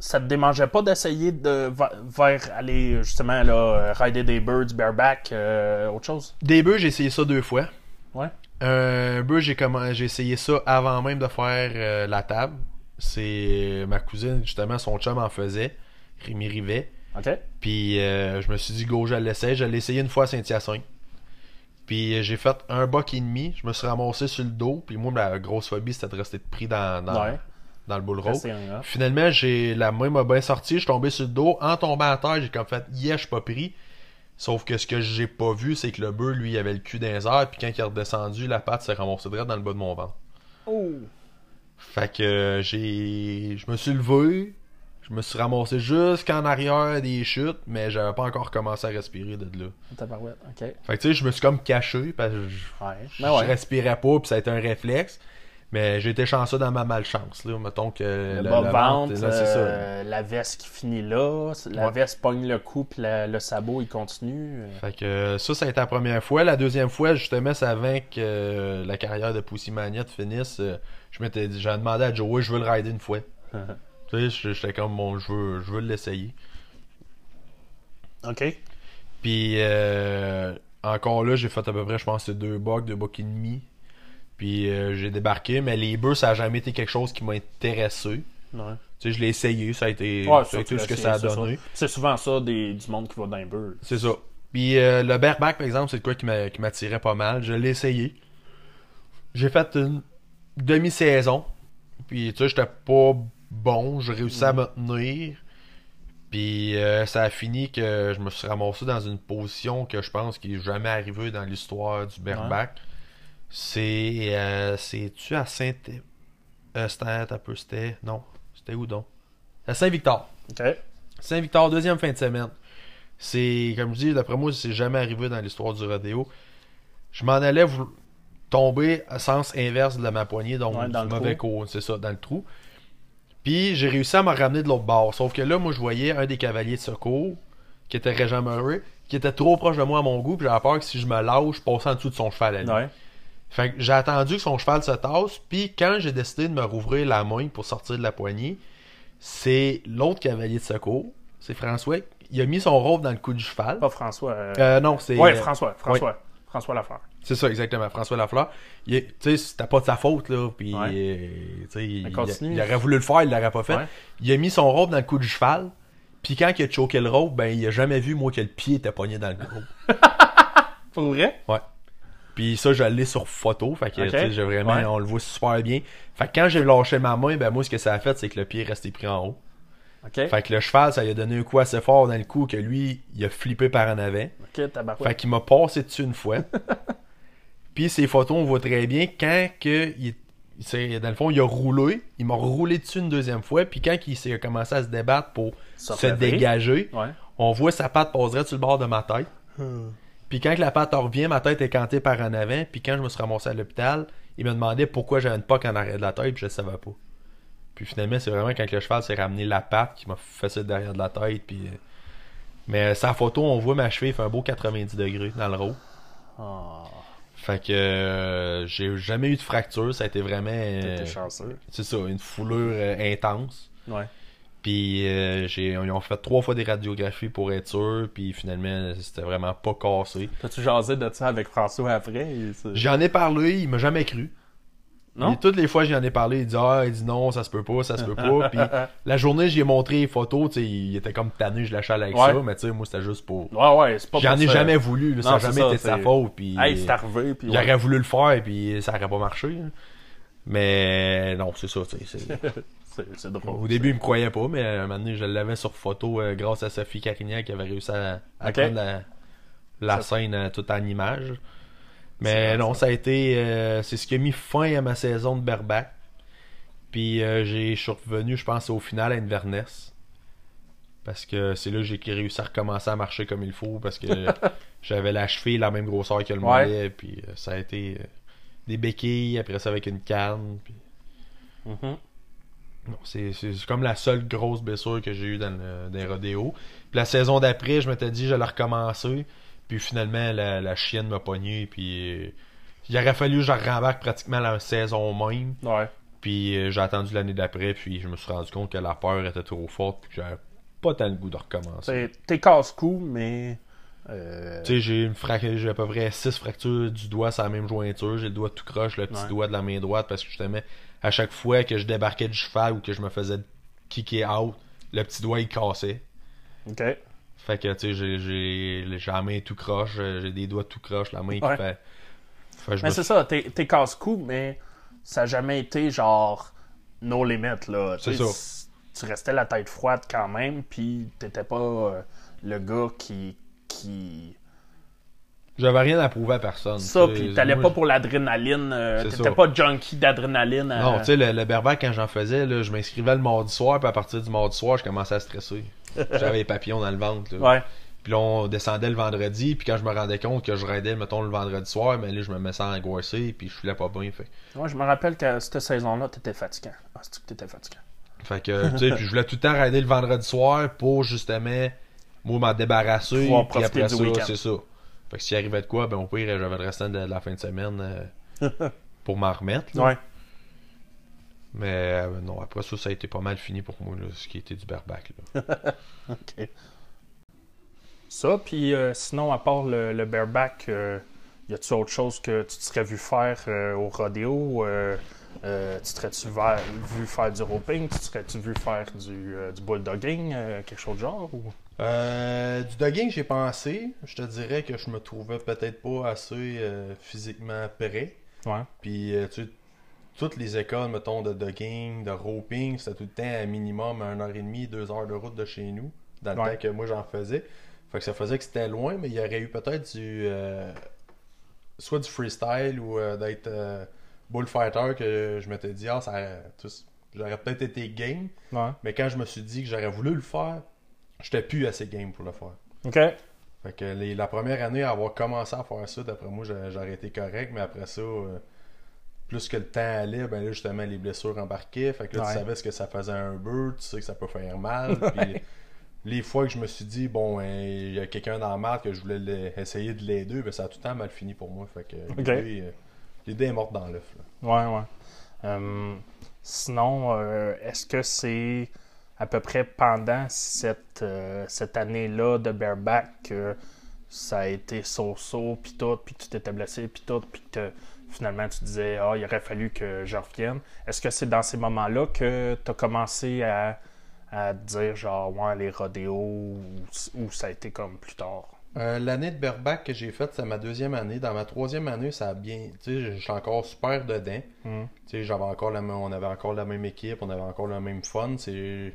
ça te démangeait pas d'essayer de vers aller justement là euh, rider des birds bareback euh, autre chose? Des bœufs, j'ai essayé ça deux fois. ouais Un bœuf, j'ai comment... j'ai essayé ça avant même de faire euh, la table. C'est ma cousine, justement, son chum en faisait. Rémi Rivet. ok Puis euh, je me suis dit, go, je l'essaie. Je l'ai essayé une fois à Saint-Hyacinthe. Puis euh, j'ai fait un buck et demi. Je me suis ramassé sur le dos. Puis moi, ma grosse phobie, c'était de rester pris dans, dans, Ouais. Dans le bull rope. Finalement, j'ai la main m'a bien sorti, je suis tombé sur le dos. En tombant à terre, j'ai comme fait yeah, je suis pas pris. Sauf que ce que j'ai pas vu, c'est que le bœuf, lui, il avait le cul dans les airs, puis quand il est redescendu, la patte s'est ramassée direct dans le bas de mon ventre. oh Fait que j'ai. Je me suis levé, je me suis ramassé jusqu'en arrière des chutes, mais j'avais pas encore commencé à respirer de là. tabarouette ok Fait que tu sais, je me suis comme caché parce que je, ouais je ouais respirais pas, puis ça a été un réflexe. Mais j'ai été chanceux dans ma malchance, là. Mettons que. le ventre là, c'est ça. euh, la veste qui finit là la Ouais. veste pogne le coup puis la- le sabot il continue euh. Fait que euh, ça, ça a été la première fois. La deuxième fois, justement, c'est avant que euh, la carrière de Pussy Mania finisse. euh, je m'étais dit, j'ai demandé à Joey, je veux le rider une fois. tu sais, j'étais comme, bon, je veux, je veux l'essayer. ok Puis encore là, j'ai fait à peu près, je pense, deux bucks, deux bucks et demi. Puis euh, j'ai débarqué, mais les bœufs, ça a jamais été quelque chose qui m'a intéressé. ouais. Tu sais, je l'ai essayé, ça a été, Ouais, ça a ça, été tu ce que ça a donné. C'est souvent ça des, du monde qui va dans les birds. C'est ça. Puis euh, le bareback, par exemple, c'est de quoi qui m'a- qui m'attirait pas mal. Je l'ai essayé. J'ai fait une demi-saison. Puis tu sais, j'étais pas bon. J'ai réussi à me tenir. Puis euh, ça a fini que je me suis ramassé dans une position que je pense qui est jamais arrivée dans l'histoire du bareback. C'est. euh, C'est-tu à Saint. Euh, c'était un peu. C'était. Non. C'était où donc? À Saint-Victor. Ok. Saint-Victor, deuxième fin de semaine. C'est, comme je dis, d'après moi, c'est jamais arrivé dans l'histoire du rodéo. Je m'en allais tomber à sens inverse de ma poignée, donc Ouais, dans du le mauvais trou. c'est ça, dans le trou. Puis j'ai réussi à me ramener de l'autre bord. Sauf que là, moi, je voyais un des cavaliers de secours, qui était Régent Murray, qui était trop proche de moi à mon goût, puis j'avais peur que si je me lâche, je passais en dessous de son cheval à lui. Ouais. Fait que j'ai attendu que son cheval se tasse, puis quand j'ai décidé de me rouvrir la main pour sortir de la poignée, c'est l'autre cavalier de secours, c'est François, il a mis son robe dans le cou du cheval. Pas François. euh, Euh, non, c'est... ouais, euh, François. François. François Lafleur. C'est ça, exactement. François Lafleur. Tu sais, c'était pas de sa faute, là. Puis, Ouais. il, il aurait voulu le faire, il l'aurait pas fait. Ouais. Il a mis son robe dans le cou du cheval. Puis quand il a choqué le robe, ben, il a jamais vu, moi, que le pied était pogné dans le robe. Pour vrai? Ouais. Puis ça, je l'ai sur photo. Fait que, Ok. tu sais, j'ai vraiment, Ouais. on le voit super bien. Fait que quand j'ai lâché ma main, ben, moi, ce que ça a fait, c'est que le pied est resté pris en haut. Fait que le cheval, ça lui a donné un coup assez fort dans le cou que lui, il a flippé par en avant. Fait qu'il m'a passé dessus une fois. Puis ces photos, on voit très bien quand que il, dans le fond, il a roulé. Il m'a roulé dessus une deuxième fois. Puis quand il s'est commencé à se débattre pour Se dégager, Ouais. on voit sa patte passerait sur le bord de ma tête. Puis quand la patte revient, ma tête est cantée par en avant. Puis quand je me suis ramassé à l'hôpital, il me demandait pourquoi j'avais une poque en arrière de la tête. Puis je ne savais pas. Puis finalement, c'est vraiment quand le cheval s'est ramené la patte qui m'a fait ça derrière de la tête. Puis, euh, Mais sa photo, on voit ma cheville fait un beau 90 degrés dans le row. Ah, Fait que euh, j'ai jamais eu de fracture, ça a été vraiment euh, t'étais chanceux. c'est ça, une foulure euh, intense. Ouais. Puis euh, j'ai ils ont fait trois fois des radiographies pour être sûr, puis finalement c'était vraiment pas cassé. T'as-tu jasé de ça avec François après? J'en ai parlé, il m'a jamais cru. Non? Et toutes les fois j'en ai parlé, il dit ah, il dit non, ça se peut pas, ça se peut pas. puis la journée, j'y ai montré les photos, tu sais, il était comme tanné, je lâchais avec Ouais. ça, mais tu sais moi c'était juste pour Ouais, ouais, c'est pas J'en ai ça. jamais voulu, là, ça Non, a c'est jamais ça, été de sa faute puis Hey, c'est arrivé, puis ouais. aurait voulu le faire, puis ça aurait pas marché. hein. Mais non, c'est ça. tu sais, c'est- drôle. Au début, il me croyait pas, mais à un moment donné, je l'avais sur photo euh, grâce à Sophie Carignac qui avait réussi à, prendre la, scène euh, tout en image. Mais non, ça. ça a été. euh, c'est ce qui a mis fin à ma saison de Berbac. Puis euh, j'ai- je suis revenu, je pense, au final à Inverness. Parce que c'est là que j'ai réussi à recommencer à marcher comme il faut. Parce que j'avais la cheville la même grosseur que le Ouais. mollet. Puis ça a été des béquilles, après ça avec une canne. Puis Mhm. non, c'est c'est comme la seule grosse blessure que j'ai eue dans, le, dans les rodéos. Puis la saison d'après, je m'étais dit j'allais recommencer. Puis finalement, la, la chienne m'a pogné. Puis euh, il aurait fallu que je rembarque pratiquement la saison même. Ouais. Puis euh, j'ai attendu l'année d'après. Puis je me suis rendu compte que la peur était trop forte. Puis que j'avais pas tant le goût de recommencer. T'es- casse-cou, mais. euh, Tu sais, j'ai une frac- j'ai à peu près 6 fractures du doigt sur la même jointure. J'ai le doigt tout croche, le petit Ouais. doigt de la main droite, parce que justement, à chaque fois que je débarquais du cheval ou que je me faisais kicker out, le petit doigt il cassait. Ok. Fait que, tu sais, j'ai- la main tout croche, euh, j'ai des doigts tout croche, la main Ouais. qui fait. Fait que je Mais me c'est ça, t'es casse-cou, mais ça n'a jamais été genre no limit, là. C'est ça. Tu restais la tête froide quand même, puis t'étais pas euh, le gars qui. qui... J'avais rien à prouver à personne. Ça, puis t'allais pas pour l'adrénaline. euh, T'étais pas junkie d'adrénaline. euh, Non, tu sais, le, le quand j'en faisais, là, je m'inscrivais le mardi soir, puis à partir du mardi soir, je commençais à stresser. J'avais les papillons dans le ventre. là. Ouais. Puis là, on descendait le vendredi, puis quand je me rendais compte que je raidais, mettons, le vendredi soir, ben là, je me mettais angoissé, puis je filais pas bien. Fait, Moi, je me rappelle que cette saison-là, t'étais fatiguant. Ah, c'est que t'étais fatiguant? fait que, tu sais, puis je voulais tout le temps raider le vendredi soir pour justement, moi, m'en débarrasser, puis après du ça, c'est ça. Fait que s'il arrivait de quoi, ben au pire, j'avais le restant de la fin de semaine euh, pour m'en remettre. là. Ouais. Mais euh, non, après ça, ça a été pas mal fini pour moi, là, ce qui était du berbac. Là. OK. Ça, puis euh, sinon, à part le, le bareback, euh, y a-tu autre chose que tu te serais vu faire euh, au rodéo? Euh, euh, tu te serais-tu vu faire du roping? Tu te serais-tu vu faire du, euh, du bulldogging? euh, quelque chose de genre? Ou... Euh, du dogging, j'ai pensé. Je te dirais que je me trouvais peut-être pas assez euh, physiquement prêt. Ouais. Puis, euh, tu toutes les écoles, mettons, de dogging, de roping, c'était tout le temps à minimum une heure et demie, deux heures de route de chez nous, dans le Ouais. temps que moi j'en faisais. Fait que ça faisait que c'était loin, mais il y aurait eu peut-être du. euh, soit du freestyle ou d'être bullfighter que je m'étais dit, ah, ça. J'aurais peut-être été game, Ouais. mais quand je me suis dit que j'aurais voulu le faire, j'étais plus assez game pour le faire. OK. Fait que les- la première année à avoir commencé à faire ça, d'après moi, j'a- j'aurais été correct, mais après ça, euh, plus que le temps allait, ben là, justement, les blessures embarquaient. Fait que là, Ouais. tu savais ce que ça faisait un beurre, tu sais que ça peut faire mal. Puis les fois que je me suis dit, bon, hein, il y a quelqu'un dans la marque que je voulais l'a- essayer de l'aider, ben ça a tout le temps mal fini pour moi. Fait que l'idée, euh, l'idée est morte dans l'œuf. Ouais, ouais. Euh, sinon, euh, est-ce que c'est à peu près pendant cette, euh, cette année-là de bareback que ça a été so-so, puis tout, puis tu t'étais blessé, puis tout, puis que finalement tu disais, ah, il aurait fallu que je revienne. Est-ce que c'est dans ces moments-là que tu as commencé à, à te dire, genre, ouais, les rodéos, ou, ou ça a été comme plus tard? Euh, L'année de bareback que j'ai faite, c'est ma deuxième année. Dans ma troisième année, ça a bien. Tu sais, je suis encore super dedans. Mm. Tu sais, j'avais encore la même- on avait encore la même équipe, on avait encore le même fun. C'est.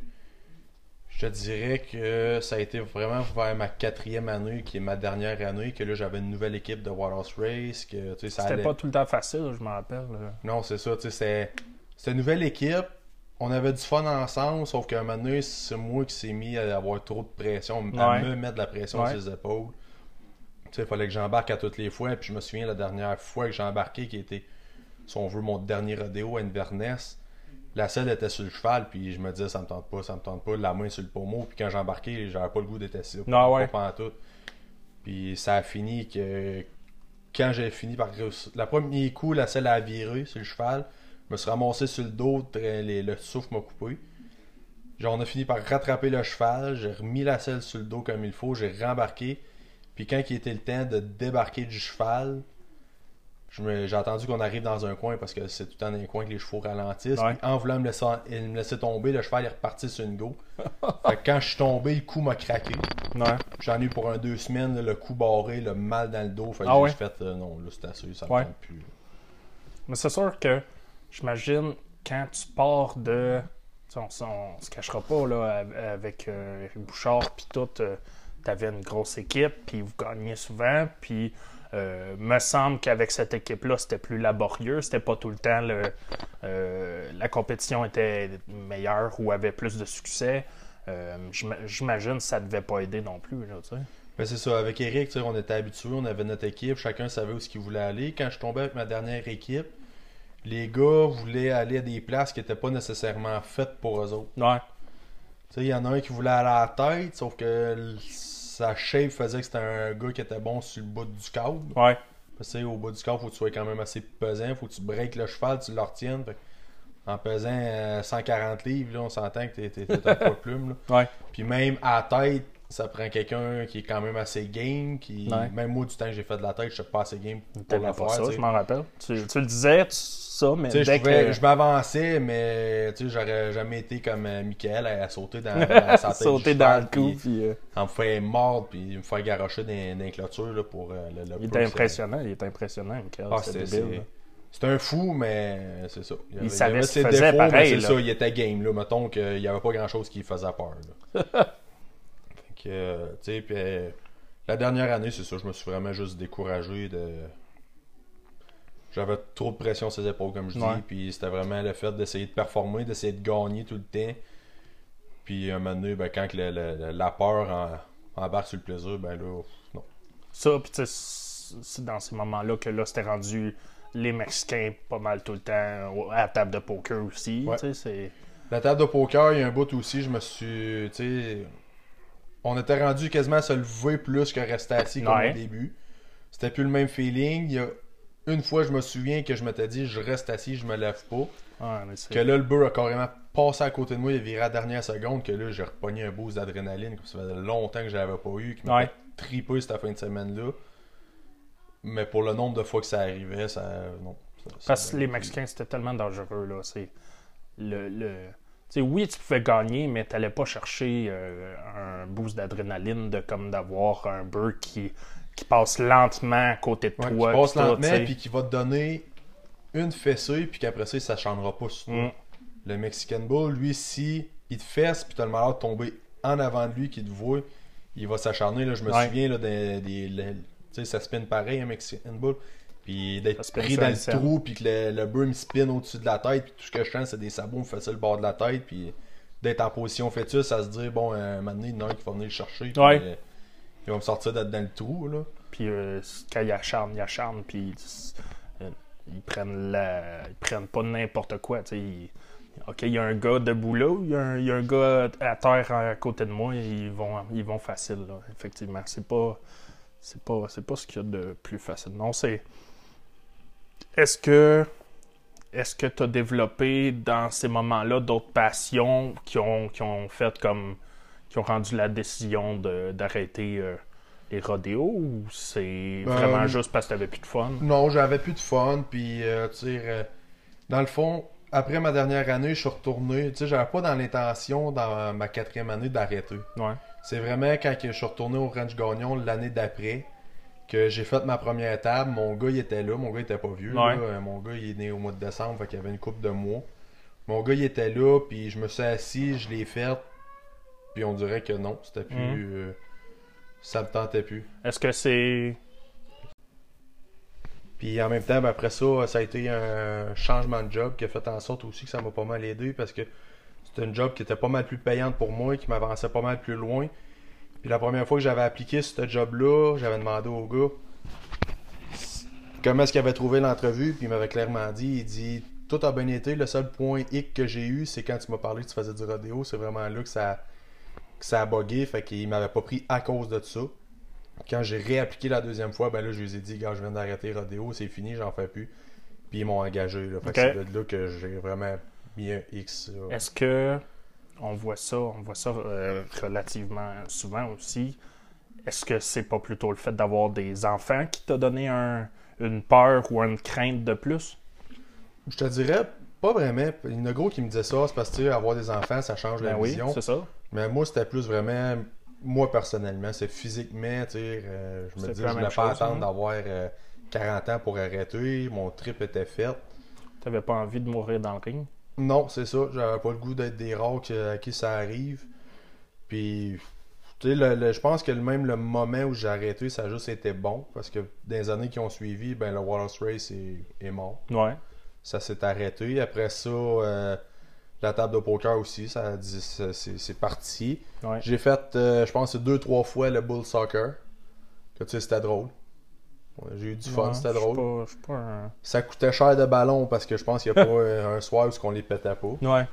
Je te dirais que ça a été vraiment vers ma quatrième année, qui est ma dernière année, que là j'avais une nouvelle équipe de Waterhouse Race, que tu sais, ça C'était allait. pas tout le temps facile, je me rappelle. là. Non, c'est ça, tu sais, c'était- c'était une nouvelle équipe. On avait du fun ensemble, sauf qu'à un moment donné, c'est moi qui s'est mis à avoir trop de pression, à Ouais. me mettre de la pression Ouais. sur les épaules. Tu sais, il fallait que j'embarque à toutes les fois. Puis je me souviens la dernière fois que j'ai embarqué, qui était, si on veut, mon dernier rodéo à Inverness. La selle était sur le cheval, puis je me disais, ça me tente pas, ça me tente pas, la main sur le pommeau. Puis quand j'ai embarqué, j'avais pas le goût d'être assis. Ah ouais. Pas pantoute. Puis ça a fini que quand j'ai fini par réussir- La premier coup, la selle a viré sur le cheval. Je me suis ramassé sur le dos, les- le souffle m'a coupé. Genre, on a fini par rattraper le cheval, j'ai remis la selle sur le dos comme il faut, j'ai rembarqué. Puis quand il était le temps de débarquer du cheval, j'ai attendu qu'on arrive dans un coin parce que c'est tout le temps dans un coin que les chevaux ralentissent. Ouais. Puis en voulant me laisser, me laisser tomber, le cheval est reparti sur une go. fait que quand je suis tombé, le cou m'a craqué. Ouais. J'en ai eu pour un deux semaines, le cou barré, le mal dans le dos. Fait que Ah j'ai ouais? fait, euh, non, là c'est assez, ça me tente plus. Mais c'est sûr que j'imagine quand tu pars de. On, on se cachera pas là, av- avec euh, Bouchard, puis tout, euh, t'avais une grosse équipe, puis vous gagnez souvent, puis euh, me semble qu'avec cette équipe-là, c'était plus laborieux, c'était pas tout le temps le, euh, la compétition était meilleure ou avait plus de succès. Euh, j'ima- J'imagine que ça devait pas aider non plus, là. Mais c'est ça, avec Eric, on était habitués, on avait notre équipe, chacun savait où ce qu'il voulait aller. Quand je tombais avec ma dernière équipe, les gars voulaient aller à des places qui n'étaient pas nécessairement faites pour eux autres. Ouais, il y en a un qui voulait aller à la tête, sauf que sa shape faisait que c'était un gars qui était bon sur le bout du cadre. ouais, Parce que au bout du corps, faut que tu sois quand même assez pesant, faut que tu breaks le cheval, tu le retiennes. Fait en pesant euh, 140 livres, là, on s'entend que t'es, un poids de plume. Là. ouais. Puis même à la tête, ça prend quelqu'un qui est quand même assez game. Qui... Ouais. Même moi, du temps que j'ai fait de la tête, je suis pas assez game pour pas faire. ça, je m'en rappelle. Tu, tu le disais, tu- ça, mais dès je, pouvais- que... je m'avançais, mais j'aurais jamais été comme euh, Michael à, à sauter dans, tête. sauter du dans cheval, le cou. puis euh, En me faire mordre, puis me faire garocher dans, dans les clôtures là, pour euh, le, le il euh, impressionnant, il était impressionnant, Michael. Ah, c'est, c'est- un fou, mais c'est ça. Il, avait- savait avait ce ses faisait défauts, mais pareil, c'est ça, il était game. Là. Mettons qu'il n'y avait pas grand chose qui faisait peur. Là. fait que, tu sais, puis euh, la dernière année, c'est ça, je me suis vraiment juste découragé de. J'avais trop de pression sur les épaules, comme je dis, Ouais. puis c'était vraiment le fait d'essayer de performer, d'essayer de gagner tout le temps. Puis un moment donné, ben, quand le- le- la peur en- embarque sur le plaisir, ben là, non. Ça, puis c'est dans ces moments-là que là, c'était rendu les Mexicains pas mal tout le temps à la table de poker aussi. Ouais. c'est... La table de poker, il y a un bout aussi, je me suis. Tu sais. On était rendu quasiment à se lever plus que rester assis comme au début. C'était plus le même feeling. Il y a une fois, je me souviens que je m'étais dit, je reste assis, je me lève pas. Mais Que là, le beurre a carrément passé à côté de moi, il a viré à la dernière seconde. Que là, j'ai repogné un boost d'adrénaline, que ça faisait longtemps que je l'avais pas eu, qui m'a Ouais. triper cette fin de semaine-là. Mais pour le nombre de fois que ça arrivait, ça. Non. ça- ça Parce que les. Mexicains, c'était tellement dangereux, là. C'est le... le... tu sais, oui, tu pouvais gagner, mais t'allais pas chercher euh, un boost d'adrénaline de comme d'avoir un beurre qui, qui passe lentement à côté de Ouais, toi. qui passe lentement, tu sais. puis qui va te donner une fessée, puis qu'après ça, il s'acharnera pas sur toi. Mm. Le Mexican Bull, lui, si il te fesse, puis t'as le malheur de tomber en avant de lui, qui te voit, il va s'acharner. Je me Ouais. souviens, là, des, tu sais, ça spin pareil, un Mexican Bull. Puis Ça d'être pris dans le trou, puis que le, le beurre me spin au-dessus de la tête, puis tout ce que je sens, c'est des sabots me faisaient le bord de la tête, puis d'être en position fœtus, à se dire, bon, euh, donné, il y en a un qui va venir le chercher, puis Ouais. euh, il va me sortir d'être dans le trou, là. Puis euh, quand il acharne, il acharne, puis euh, ils prennent la, ils prennent pas n'importe quoi. tu sais. Ils- ok, il y a un gars debout là, il y, a un- il y a un gars à terre à côté de moi, ils vont, ils vont facile. Là, effectivement, c'est pas, c'est pas, c'est pas ce qu'il y a de plus facile. Non, c'est. Est-ce que, est-ce que tu as développé dans ces moments-là d'autres passions qui ont, qui ont fait comme, qui ont rendu la décision d'arrêter euh, les rodéos ou c'est Ben, vraiment juste parce que t'avais plus de fun? Non, j'avais plus de fun. Puis, euh, tu sais, euh, dans le fond, après ma dernière année, je suis retourné. Tu sais, j'avais pas dans l'intention, dans ma quatrième année, d'arrêter. Ouais. C'est vraiment quand je suis retourné au Ranch Gagnon l'année d'après que j'ai fait ma première table. Mon gars, il était là. Mon gars, il était pas vieux. Ouais. là. Mon gars, il est né au mois de décembre, fait qu'il y avait une coupe de mois. Mon gars, il était là, puis je me suis assis, je l'ai fait. Puis on dirait que non, c'était plus. Mhm. euh, ça me tentait plus. Est-ce que c'est. Puis en même temps, ben, après ça, ça a été un changement de job qui a fait en sorte aussi que ça m'a pas mal aidé parce que c'était une job qui était pas mal plus payante pour moi, qui m'avançait pas mal plus loin. Puis la première fois que j'avais appliqué ce job-là, j'avais demandé au gars comment est-ce qu'il avait trouvé l'entrevue, puis il m'avait clairement dit, il dit tout a bien été, le seul point hic que j'ai eu, c'est quand tu m'as parlé que tu faisais du rodéo, c'est vraiment là que ça, que ça a bugué, fait qu'il m'avait pas pris à cause de ça. Quand j'ai réappliqué la deuxième fois, ben là, je lui ai dit, gars, je viens d'arrêter rodéo, c'est fini, j'en fais plus. Puis ils m'ont engagé, là. Fait que c'est de là que j'ai vraiment mis un X. Est-ce que on voit ça, on voit ça euh, relativement souvent aussi? Est-ce que c'est pas plutôt le fait d'avoir des enfants qui t'a donné un- une peur ou une crainte de plus? Je te dirais, pas vraiment. Il y en a gros qui me disait ça, c'est parce que tu sais, avoir des enfants, ça change la Ben oui, vision. c'est ça. Mais moi, c'était plus vraiment, moi personnellement, c'est physiquement, tu sais, euh, je me dis, je même voulais pas chose, attendre hein? d'avoir euh, 40 ans pour arrêter, mon trip était fait. T'avais pas envie de mourir dans le ring? Non, c'est ça, j'avais pas le goût d'être des rares à qui ça arrive. Puis, tu sais, le- le- je pense que le- même le moment où j'ai arrêté, ça a juste été bon, parce que dans les années qui ont suivi, ben le Wallace Race est, est mort. Ouais. ça s'est arrêté. Après ça, euh, la table de poker aussi, ça c'est parti. Ouais. J'ai fait, euh, je pense, deux, trois fois le Bull Soccer. Que tu sais, c'était drôle. J'ai eu du fun, Ouais, c'était drôle. pas- Je suis pas un. Ça coûtait cher de ballon parce que je pense qu'il n'y a pas un soir où on les pétait pas. Ouais.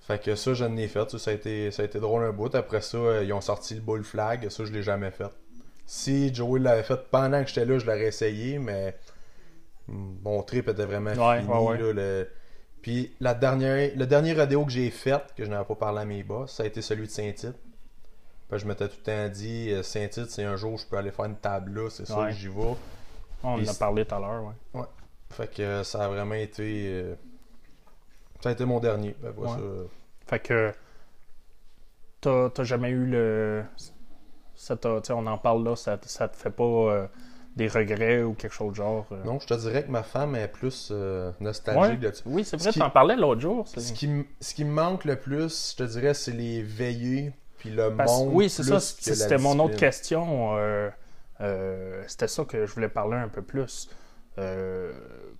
Fait que ça, je l'ai fait. Ça, ça a été, ça a été drôle un bout. Après ça, euh, ils ont sorti le Bull Flag. Ça, je l'ai jamais fait. Si Joey l'avait fait pendant que j'étais là, je l'aurais essayé, mais mon trip était vraiment Ouais, fini. ouais, ouais. là, le- Puis la dernière, le dernier rodéo que j'ai fait, que je n'avais pas parlé à mes boss, ça a été celui de Saint-Tite. Je m'étais tout le temps dit, euh, Saint-Tite, c'est un jour où je peux aller faire une table là, c'est ça Ouais. que j'y vais. On en a parlé tout à l'heure, ouais. Fait que euh, ça a vraiment été. euh, Ça a été mon dernier. Ben, Ouais. ça, Fait que t'as jamais eu le. Ça t'a- tu sais, on en parle là, ça, ça te fait pas euh, des regrets ou quelque chose de genre. euh? Non, je te dirais que ma femme est plus euh, nostalgique Ouais. de ça. Oui, c'est Ce vrai, qui- t'en parlais l'autre jour. Ce qui, ce qui me manque le plus, je te dirais, c'est les veillées puis le Parce- monde. oui, c'est ça. C'était mon autre question. euh, euh, C'était ça que je voulais parler un peu plus.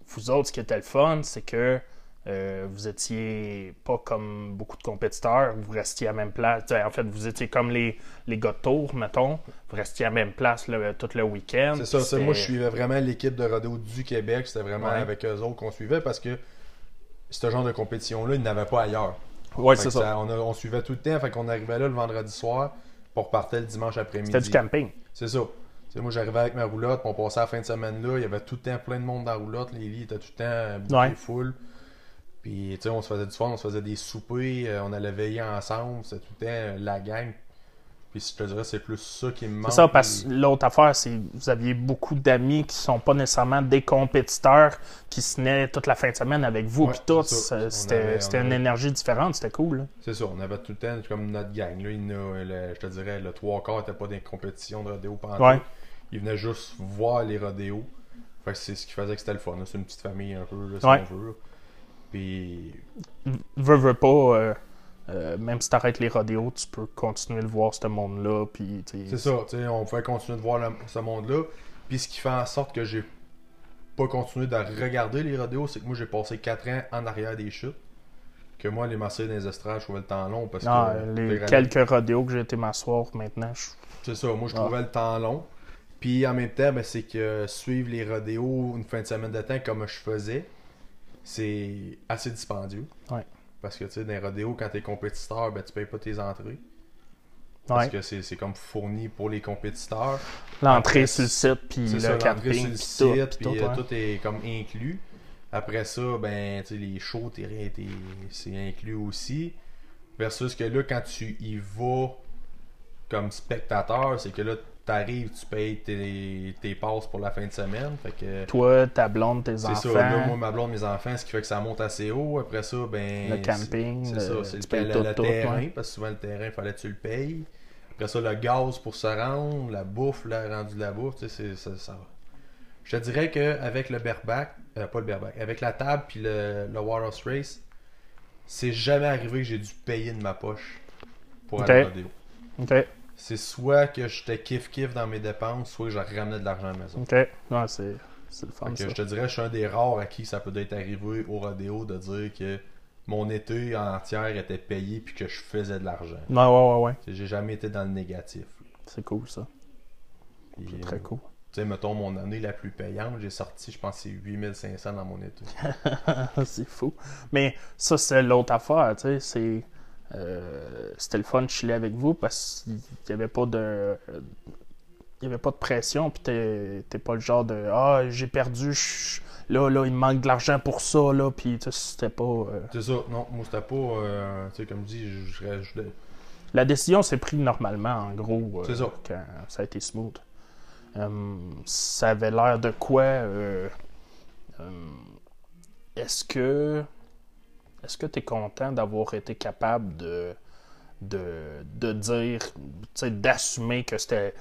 Vous autres, ce qui était le fun, c'est que euh, vous étiez pas comme beaucoup de compétiteurs, vous restiez à même place. En fait, vous étiez comme les, les gars de tour, mettons. Vous restiez à même place le- tout le week-end. C'est ça, moi je suivais vraiment l'équipe de rodéo du Québec, c'était vraiment Ouais. avec eux autres qu'on suivait parce que ce genre de compétition-là, ils n'avaient pas ailleurs. Fait c'est ça. on, a- on suivait tout le temps, fait qu'on arrivait là le vendredi soir, pour repartait le dimanche après-midi. C'était du camping. C'est ça. Moi, j'arrivais avec ma roulotte, puis on passait la fin de semaine là. Il y avait tout le temps plein de monde dans la roulotte. Les lits étaient tout le temps bouqués Ouais. full. Puis, tu sais, on se faisait du fun, on se faisait des soupers, euh, on allait veiller ensemble. C'était tout le temps euh, la gang. Puis, je te dirais, c'est plus ça qui me manque. C'est ça, parce que l'autre affaire, c'est que vous aviez beaucoup d'amis qui sont pas nécessairement des compétiteurs qui se tenaient toute la fin de semaine avec vous. Ouais, puis tout, c'était avait- une énergie différente, c'était cool. C'est ça, on avait tout le temps comme notre gang. Là, il a, le- je te dirais, le trois quarts n'était pas des compétitions de rodéo pendant Ouais. Ils venaient juste voir les rodéos. Fait que c'est ce qui faisait que c'était le fun. C'est une petite famille un peu, là, si Ouais. on veut. Puis, Veux, veux pas, euh, euh, même si t'arrêtes les rodéos, tu peux continuer de voir ce monde-là. Puis, C'est ça, tu sais, on pouvait continuer de voir le- ce monde-là. Puis ce qui fait en sorte que j'ai pas continué de regarder les rodéos, c'est que moi j'ai passé 4 ans en arrière des chutes. Que moi, les masser dans les estrades, je trouvais le temps long parce Ah, que. les quelques rodéos que j'ai été m'asseoir maintenant, je- C'est ça, moi je Ah. trouvais le temps long. Puis en même temps, ben, c'est que suivre les rodéos une fin de semaine de temps comme je faisais, c'est assez dispendieux. Ouais. Parce que tu sais, dans les rodéos, quand t'es compétiteur, ben, tu payes pas tes entrées. Parce Ouais. que c'est c'est comme fourni pour les compétiteurs. L'entrée sur le site, puis le camping, sur le puis site, tout, puis tout, euh, ouais. tout est comme inclus. Après ça, ben, tu sais, les shows, t'es- t'es- c'est inclus aussi. Versus que là, quand tu y vas comme spectateur, c'est que là, t'arrives, tu payes tes, tes passes pour la fin de semaine. Fait que Toi, ta blonde, tes c'est enfants, ça, là, moi, ma blonde, mes enfants, ce qui fait que ça monte assez haut. Après ça, ben. le camping, C'est le- ça, c'est le, le- tout, le tout, terrain, ouais. parce que souvent le terrain, il fallait que tu le payes. Après ça, le gaz pour se rendre, la bouffe, le rendu de la bouffe, tu sais, c'est- ça, ça- Je te dirais qu'avec le bareback, euh, pas le bareback, avec la table puis le, le Water Race, c'est jamais arrivé que j'ai dû payer de ma poche pour Ok. aller au rodéo. Ok, C'est soit que j'étais kiff-kiff dans mes dépenses, soit que je ramenais de l'argent à la maison. ok. Ouais, c'est c'est le fun, ça. je te dirais, je suis un des rares à qui ça peut être arrivé au rodéo de dire que mon été entière était payé puis que je faisais de l'argent. Ouais, ouais, ouais, ouais. J'ai jamais été dans le négatif. C'est cool, ça. C'est très euh, cool. Tu sais, mettons, mon année la plus payante, j'ai sorti, je pense, c'est 8500 dans mon été. c'est fou. Mais ça, c'est l'autre affaire, tu sais. C'est. Euh, C'était le fun de chiller avec vous parce qu'il n'y avait pas de. Il y avait pas de pression, puis t'es t'es pas le genre de Ah, j'ai perdu, je- là, là, il me manque de l'argent pour ça, là, puis tu sais, c'était pas. euh, C'est ça, non, moi c'était pas, euh, tu sais, comme je dis, je, je, je- La décision s'est prise normalement, en gros, C'est ça. quand ça a été smooth. Ça avait l'air de quoi Est-ce que est-ce que tu es content d'avoir été capable de de, de dire, d'assumer que c'était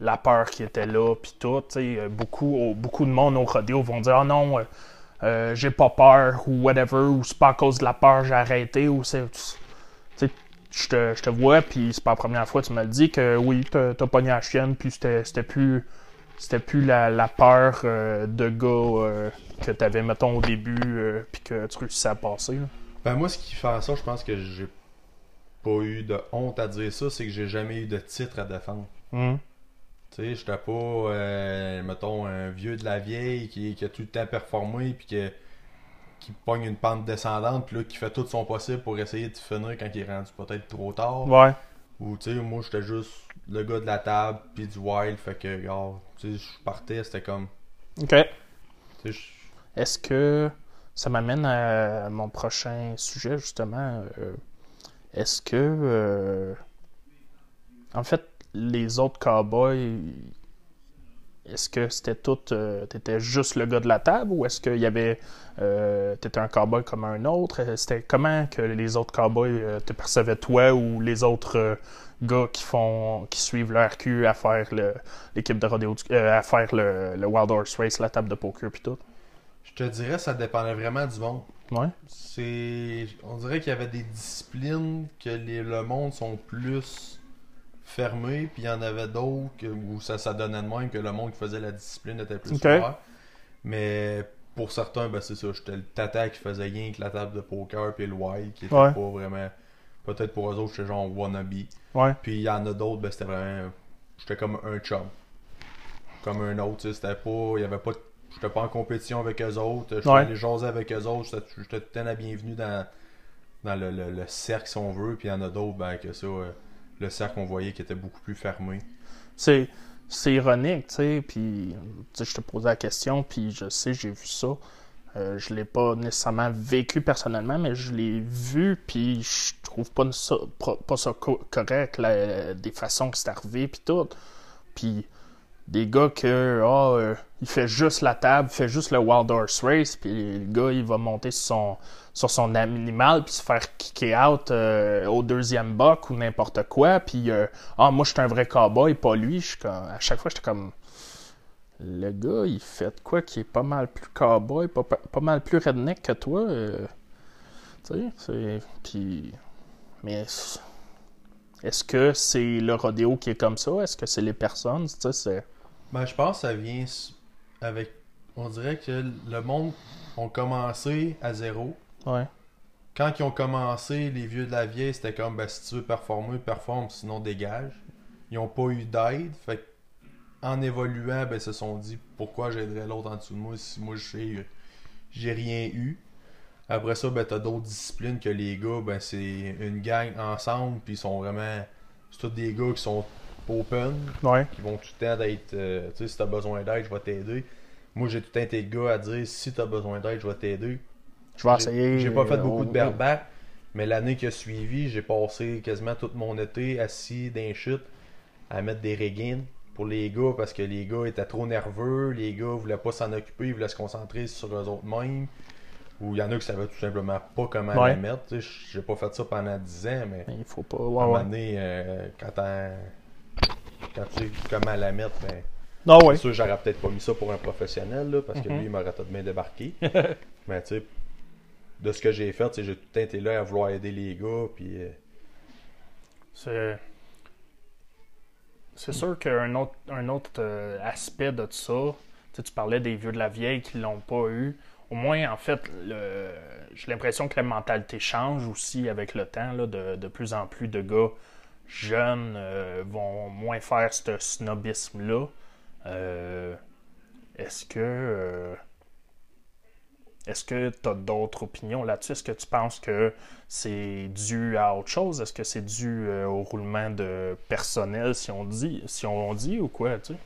la peur qui était là, puis tout, euh, beaucoup, beaucoup de monde au rodéo vont dire, ah non, euh, euh, j'ai pas peur, ou whatever, ou c'est pas à cause de la peur, j'ai arrêté, ou c'est, je te, je te vois, puis c'est pas la première fois que tu me le dis que oui, t'as, pogné la chienne, puis c'était plus, c'était plus la, la peur euh, de gars euh, que t'avais, mettons, au début, euh, puis que tu réussissais à passer. là. Ben moi, ce qui fait ça, je pense que j'ai pas eu de honte à dire ça, c'est que j'ai jamais eu de titre à défendre. Hum. Tu sais, j'étais pas, euh, mettons, un vieux de la vieille qui, qui a tout le temps performé puis que, qui pogne une pente descendante puis là, qui fait tout son possible pour essayer de finir quand il est rendu peut-être trop tard. Ouais. Ou, tu sais, moi, j'étais juste le gars de la table puis du wild, fait que, regarde, tu sais, je partais, c'était comme, OK. tu sais, je- Est-ce que ça m'amène à mon prochain sujet, justement? euh, Est-ce que, euh, en fait, les autres cowboys, est-ce que c'était tout, euh, t'étais juste le gars de la table ou est-ce qu'il y avait, euh, t'étais un cowboy comme un autre? C'était comment que les autres cowboys euh, te percevaient toi ou les autres gars qui font, qui suivent le RQ à faire le- l'équipe de rodéo, du- euh, à faire le, le Wild Horse Race, la table de poker puis tout? je te dirais, ça dépendait vraiment du monde. Ouais. C'est. On dirait qu'il y avait des disciplines que les- le monde sont plus fermés, puis il y en avait d'autres où ça, ça donnait de même que le monde qui faisait la discipline était plus Ok. ouvert. Mais pour certains, ben c'est ça. J'étais le tata qui faisait rien que la table de poker, puis le wild qui était Ouais. pas vraiment. Peut-être pour eux autres, j'étais genre wannabe. Ouais. Puis il y en a d'autres, ben c'était vraiment. J'étais comme un chum. Comme un autre, tu sais, c'était pas. Il y avait pas. J'étais pas en compétition avec eux autres. J'étais Ouais. allé jaser avec eux autres. J'étais tout le temps la bienvenue dans, dans le, le- le cercle, si on veut. Puis il y en a d'autres, ben que ça. euh, le cercle, on voyait qui était beaucoup plus fermé. c'est c'est ironique, tu sais, puis tu sais, je te posais la question, puis je sais, j'ai vu ça. Euh, je l'ai pas nécessairement vécu personnellement, mais je l'ai vu, puis je trouve pas ça, pas ça co- correct, des façons que c'est arrivé, puis tout. Puis des gars que, euh, il fait juste la table, il fait juste le Wild Horse Race, puis le gars, il va monter sur son, sur son animal, puis se faire kicker out euh, au deuxième buck ou n'importe quoi, puis euh, ah, moi, je suis un vrai cowboy, pas lui. Je à chaque fois, j'étais comme, le gars, il fait quoi qui est pas mal plus cowboy, pas, pas, mal plus redneck que toi. euh, tu sais, c'est. Puis. Mais. Est-ce que c'est le rodéo qui est comme ça? Est-ce que c'est les personnes? Tu sais, c'est. Ben, je pense que ça vient avec. On dirait que le monde ont commencé à zéro. Ouais. Quand ils ont commencé, les vieux de la vieille, c'était comme ben, si tu veux performer, performe, sinon dégage. Ils ont pas eu d'aide. Fait que en évoluant, ben, se sont dit pourquoi j'aiderais l'autre en dessous de moi si moi j'ai j'ai rien eu? Après ça, ben, t'as d'autres disciplines que les gars, ben, c'est une gang ensemble, puis ils sont vraiment. C'est tous des gars qui sont open, Ouais. qui vont tout le temps d'être. euh, tu sais, si t'as besoin d'aide, je vais t'aider. Moi, j'ai tout le temps été gars à dire si t'as besoin d'aide, je vais t'aider. Je vais J'ai- essayer. J'ai pas fait euh, beaucoup de au- bareback, mais l'année qui a suivi, j'ai passé quasiment tout mon été assis dans les chutes à mettre des régines pour les gars parce que les gars étaient trop nerveux, les gars voulaient pas s'en occuper, ils voulaient se concentrer sur eux autres mêmes. Ou il y en a qui savaient tout simplement pas comment Ouais. la mettre. J'ai pas fait ça pendant 10 ans, mais Il faut pas. à un Ouais, moment ouais. donné, euh, quand quand tu sais comment la mettre, ben, Non, ouais. c'est sûr, j'aurais peut-être pas mis ça pour un professionnel, là, parce que Mhm. lui, il m'aurait tout de bien débarqué. Mais tu sais, de ce que j'ai fait, tu sais, j'ai tout le temps été là à vouloir aider les gars, puis euh, C'est. C'est sûr qu'un autre, un autre euh, aspect de ça, tu parlais des vieux de la vieille qui l'ont pas eu. Au moins, en fait, j'ai l'impression que la mentalité change aussi avec le temps. De, de plus en plus de gars jeunes euh, vont moins faire ce snobisme-là. Euh, est-ce que. Est-ce que tu as d'autres opinions là-dessus? Est-ce que tu penses que c'est dû à autre chose? Est-ce que c'est dû euh, au roulement de personnel, si on dit, si on dit ou quoi, tu sais?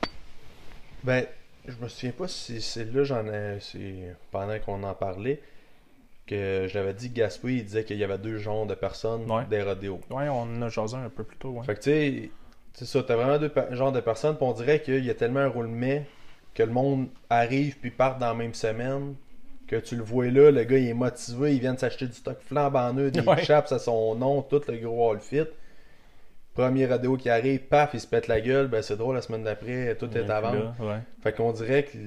Ben, je me souviens pas si c'est là, j'en ai. Pendant qu'on en parlait, que j'avais dit que Gaspé, il disait qu'il y avait deux genres de personnes Ouais. des rodéos. Ouais, on en a jasé un peu plus tôt, ouais. Fait que tu sais, c'est ça, t'as vraiment deux genres de personnes, puis on dirait qu'il y a tellement un roulement que le monde arrive puis part dans la même semaine. Que tu le vois là, le gars il est motivé, il vient de s'acheter du stock flambant neuf, des Ouais. chaps à son nom, tout le gros all fit. Premier rodéo qui arrive, paf, il se pète la gueule, ben c'est drôle, la semaine d'après, tout est à vendre. ouais. Fait qu'on dirait que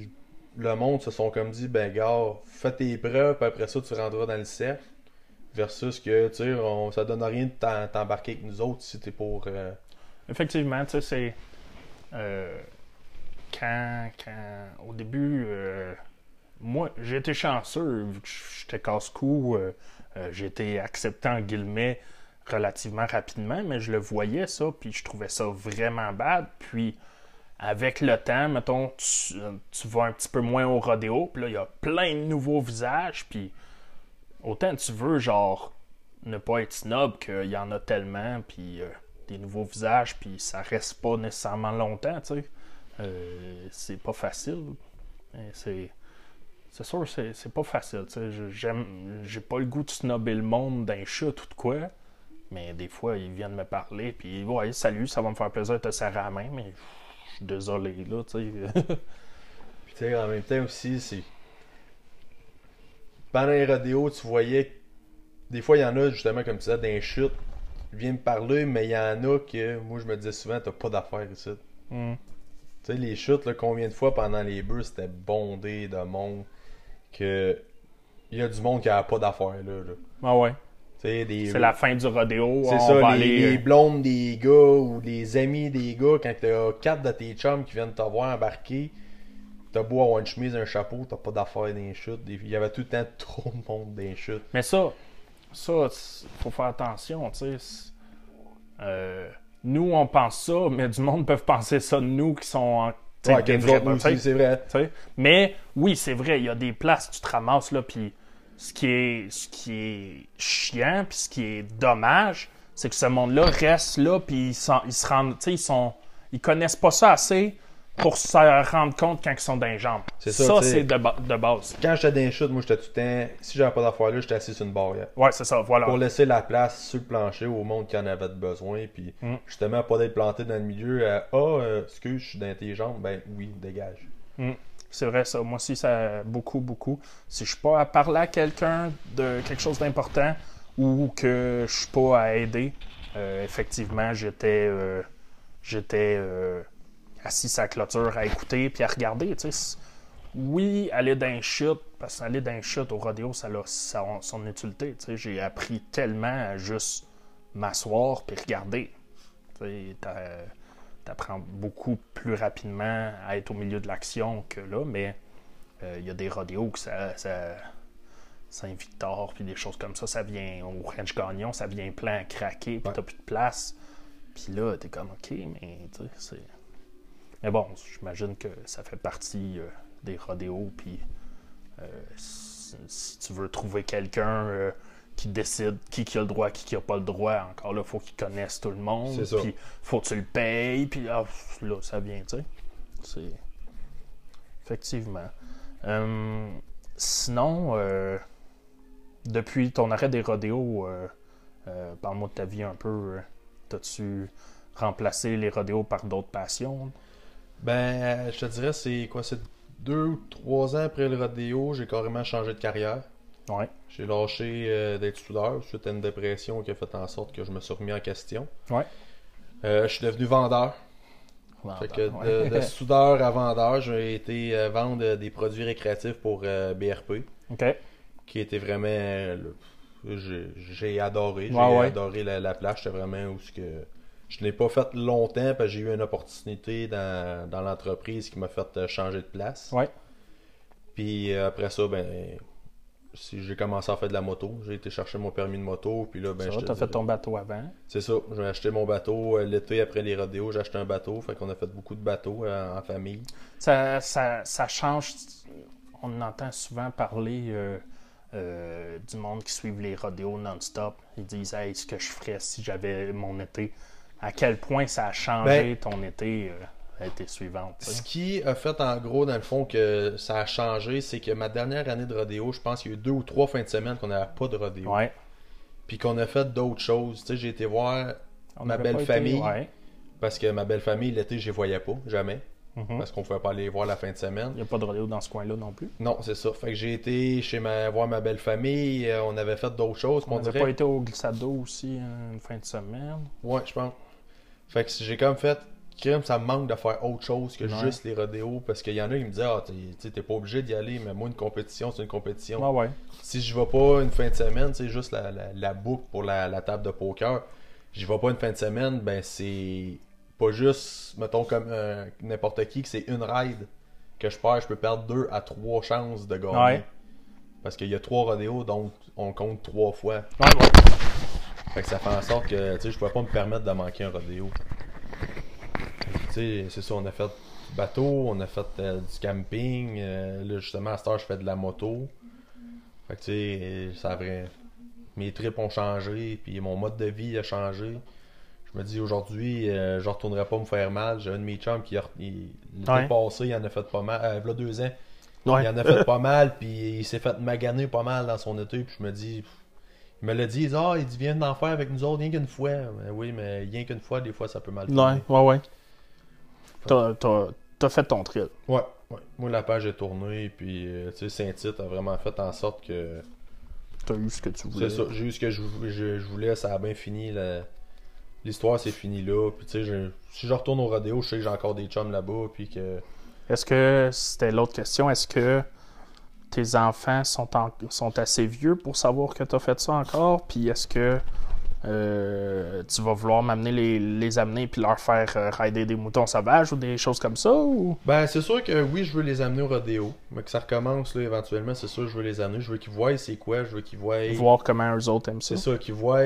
le monde se sont comme dit, ben gars, fais tes preuves, puis après ça tu rentreras dans le cercle. Versus que, tu sais, on- ça donne rien de t'embarquer avec nous autres si t'es pour... euh, Effectivement, tu sais, c'est. euh, quand, quand. Au début, euh, moi, été chanceux, j'étais casse-cou, euh, euh, été accepté en guillemets relativement rapidement, mais je le voyais ça, puis je trouvais ça vraiment bad. Puis, avec le temps, mettons, tu, vas un petit peu moins au rodéo, puis là, il y a plein de nouveaux visages, puis autant tu veux, genre, ne pas être snob, qu'il y en a tellement, puis euh, des nouveaux visages, puis ça reste pas nécessairement longtemps, tu sais. C'est pas facile. C'est. C'est sûr, c'est c'est pas facile. J'aime, j'ai pas le goût de snobber le monde d'un chat ou de quoi. Mais des fois, ils viennent me parler, puis ouais, salut, ça va me faire plaisir de te serrer la main, mais je suis désolé, là, tu sais. Puis tu sais, en même temps aussi, c'est. Pendant les rodéos, tu voyais. que Des fois, il y en a, justement, comme tu disais, dans les chutes. Ils viennent me parler, mais il y en a que, moi, je me disais souvent, t'as pas d'affaires ici. Hmm. Tu sais, les chutes, là, combien de fois pendant les bus, c'était bondé de monde. Que. Il y a du monde qui a pas d'affaires, là. là. Ah ouais. Des. C'est la fin du rodéo. C'est ça, va les, aller, les euh, blondes des gars ou les amis des gars, quand t'as quatre de tes chums qui viennent te voir embarquer, t'as beau avoir une chemise, un chapeau, t'as pas d'affaires dans les chutes. Il y avait tout le temps trop de monde dans les chutes. Mais ça, ça, faut faire attention, tu sais. Euh, nous, on pense ça, mais du monde peut penser ça de nous qui sont en. Ouais, c'est vrai. Mais oui, c'est vrai, il y a des places, tu te ramasses là, puis ce qui est, ce qui est chiant, puis ce qui est dommage, c'est que ce monde-là reste là, puis ils, ils se rendent, tu sais, ils sont, ils connaissent pas ça assez pour se rendre compte quand ils sont dans les jambes. C'est ça, ça c'est de, ba- de base. Quand j'étais dans les chutes, moi j'étais tout le temps. Si j'avais pas d'affaires là, j'étais assis sur une barrière. Ouais, c'est ça, voilà. Pour laisser la place sur le plancher au monde qui en avait besoin. Puis Mm. justement, pas d'être planté dans le milieu. à, Ah, euh, excuse, je suis dans tes jambes. Ben oui, dégage. C'est vrai, ça. Moi aussi, ça beaucoup, beaucoup. Si je suis pas à parler à quelqu'un de quelque chose d'important ou que je suis pas à aider, euh, effectivement, j'étais euh, j'étais euh, assis à la clôture à écouter puis à regarder. Oui, aller dans un chute, parce qu'aller dans un chute au rodéo, ça a son, son utilité. J'ai appris tellement à juste m'asseoir puis regarder. Tu t'apprends beaucoup plus rapidement à être au milieu de l'action que là, mais euh, il y a des rodéos que ça, ça Saint-Victor puis des choses comme ça, ça vient au Ranch Gagnon, ça vient plein à craquer, puis t'as plus de place. Puis là, t'es comme OK, mais tu sais, c'est. Mais bon, j'imagine que ça fait partie euh, des rodéos. Puis euh, si, si tu veux trouver quelqu'un euh, qui décide qui, qui a le droit, qui, qui a pas le droit, encore là, faut qu'il connaisse tout le monde. Puis faut que tu le payes. Puis ah, là, ça vient, tu sais. C'est. Effectivement. Euh, sinon, depuis ton arrêt des rodéos, parle-moi de ta vie un peu. T'as-tu remplacé les rodéos par d'autres passions? Ben, je te dirais, c'est quoi, c'est deux ou trois ans après le rodéo, j'ai carrément changé de carrière. Ouais. J'ai lâché euh, d'être soudeur suite à une dépression qui a fait en sorte que je me suis remis en question. Ouais. Euh, je suis devenu vendeur. Fait que de, de soudeur à vendeur, j'ai été euh, vendre euh, des produits récréatifs pour euh, BRP, OK. qui était vraiment. euh, j'ai- adoré. J'ai adoré la, la place. C'était vraiment où ce que. Je n'ai pas fait longtemps parce que j'ai eu une opportunité dans, dans l'entreprise qui m'a fait euh, changer de place. Ouais. Puis euh, après ça, ben. si J'ai commencé à faire de la moto. J'ai été chercher mon permis de moto. Puis là, ben, Ça t'as fait ton bateau avant. c'est ça, j'ai acheté mon bateau euh, l'été après les rodéos, j'ai acheté un bateau, fait qu'on a fait beaucoup de bateaux euh, en famille. Ça, ça, ça change. On entend souvent parler euh, euh, du monde qui suivent les rodéos non-stop. Ils disent Hey, ce que je ferais si j'avais mon été. À quel point ça a changé Ben- ton été, euh, l'été suivante. Ce qui a fait en gros, dans le fond, que ça a changé, c'est que ma dernière année de rodéo, je pense qu'il y a eu deux ou trois fins de semaine qu'on n'avait pas de rodéo. Ouais. Puis qu'on a fait d'autres choses. Tu sais, j'ai été voir On Ma belle été- famille. ouais. parce que ma belle famille, l'été, je les voyais pas, jamais. Mhm. Parce qu'on pouvait pas les voir la fin de semaine. Il n'y a pas de rodéo dans ce coin-là non plus. Non, c'est ça. Fait que j'ai été chez ma voir ma belle famille, euh, on avait fait d'autres choses. On n'avait dirait... pas été au glissado aussi euh, une fin de semaine. Ouais, je pense. Fait que j'ai comme fait, crime, ça me manque de faire autre chose que Ouais. juste les rodéos. Parce qu'il y en a qui me disaient, ah, t'es- t'es pas obligé d'y aller, mais moi, une compétition, c'est une compétition. Ouais, ouais. Si je vais pas une fin de semaine, c'est juste la, la, la boucle pour la, la table de poker. J'y vais pas une fin de semaine, ben c'est pas juste, mettons, comme euh, n'importe qui, que c'est une ride que je perds, je peux perdre deux à trois chances de gagner. Ouais. Parce qu'il y a trois rodéos, donc on compte trois fois. Ouais. Fait que ça fait en sorte que je pouvais pas me permettre de manquer un rodéo. C'est ça, on a fait du bateau, on a fait euh, du camping. euh, là, justement, à cette heure, je fais de la moto. Fait que tu sais, ça a vrai. Mes trips ont changé, puis mon mode de vie a changé. Je me dis aujourd'hui, euh, je retournerai pas me faire mal. J'ai un de mes chums qui, a- il- l'été Ouais. passé, il en a fait pas mal. Euh, v'là deux ans, Ouais. il en a fait pas mal, puis il s'est fait maganer pas mal dans son été, puis je me dis, il me l'a dit, ah, il dit, viens d'en faire avec nous autres, rien qu'une fois. Ben oui, mais rien qu'une fois, des fois, ça peut mal Ouais, finir. ouais, ouais. T'as, t'as- t'as fait ton thrill. Ouais, ouais. Moi, la page est tournée, puis, euh, tu sais, Saint-Tite a vraiment fait en sorte que. T'as eu ce que tu voulais. C'est ça, j'ai eu ce que je, je- je voulais, ça a bien fini. la- L'histoire, c'est fini là. Puis, tu sais, si je retourne au rodéo, je sais que j'ai encore des chums là-bas, puis que. Est-ce que, c'était l'autre question, est-ce que tes enfants sont, en- sont assez vieux pour savoir que tu as fait ça encore? Puis est-ce que euh, tu vas vouloir m'amener les, les amener puis leur faire euh, rider des moutons sauvages ou des choses comme ça? Ou... Ben, c'est sûr que oui, je veux les amener au rodéo. Mais que ça recommence, là, éventuellement, c'est sûr, je veux les amener. Je veux qu'ils voient c'est quoi, je veux qu'ils voient. Voir comment eux autres aiment ça? C'est ça, qu'ils voient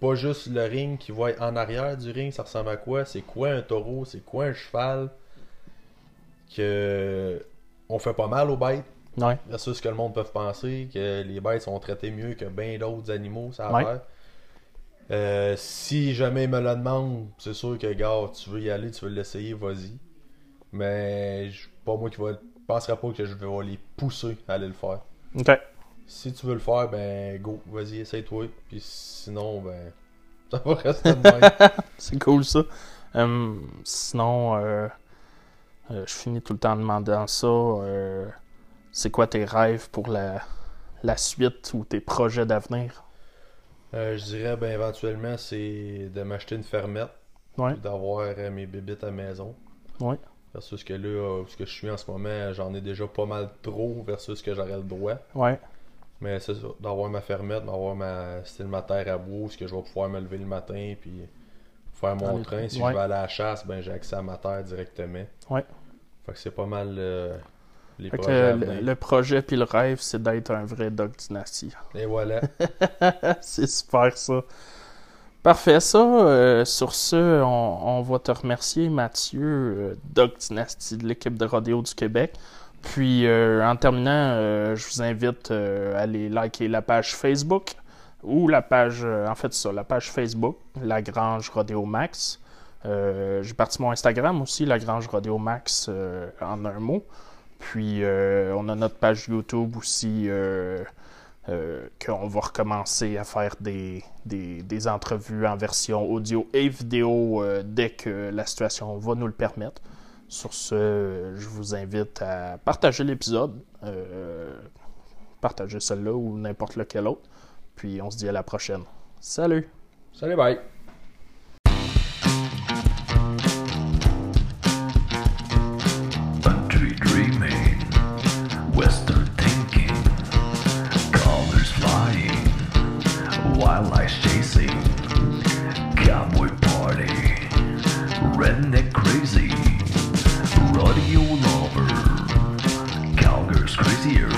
pas juste le ring, qu'ils voient en arrière du ring, ça ressemble à quoi, c'est quoi un taureau, c'est quoi un cheval? Que on fait pas mal aux bêtes, Ouais. versus ce que le monde peut penser, que les bêtes sont traitées mieux que bien d'autres animaux, ça a Ouais. Euh, si jamais ils me le demandent, c'est sûr que, gars, tu veux y aller, tu veux l'essayer, vas-y. Mais je- pas moi qui va. Penserais pas que je vais les pousser à aller le faire. OK. Si tu veux le faire, ben go, vas-y, essaye-toi. Puis sinon, ben ça va rester de même. C'est cool ça. Hum, sinon, euh, euh, je finis tout le temps en demandant ça. euh, c'est quoi tes rêves pour la, la suite ou tes projets d'avenir? Euh, je dirais, ben éventuellement, c'est de m'acheter une fermette. Ouais. D'avoir euh, mes bébites à la maison. Ouais. Versus que là, euh, où ce que je suis en ce moment, j'en ai déjà pas mal trop versus que j'aurais le droit. Ouais. Mais c'est ça, d'avoir ma fermette, d'avoir ma style ma terre à où ce que je vais pouvoir me lever le matin puis faire mon train. Si ouais. je vais aller à la chasse, ben j'ai accès à ma terre directement. Ouais. Fait que c'est pas mal euh, les projets le, projet puis le rêve, c'est d'être un vrai Dog Dynasty. Et voilà. c'est super ça. Parfait, ça. euh, sur ce, on, on va te remercier, Mathieu, euh, Doc Dynasty de l'équipe de Rodéo du Québec. Puis, euh, en terminant, euh, je vous invite à aller liker la page Facebook ou la page, en fait, ça, la page Facebook, La Grange Rodéo Max. J'ai parti mon Instagram aussi, La Grange Rodéo Max, en un mot. Puis, euh, on a notre page YouTube aussi. euh, euh, qu'on va recommencer à faire des, des, des entrevues en version audio et vidéo dès que la situation va nous le permettre. Sur ce, je vous invite à partager l'épisode, partager celle-là ou n'importe lequel autre. Puis on se dit à la prochaine. Salut! Salut, bye. Redneck crazy, rodeo lover, cowgirls crazier,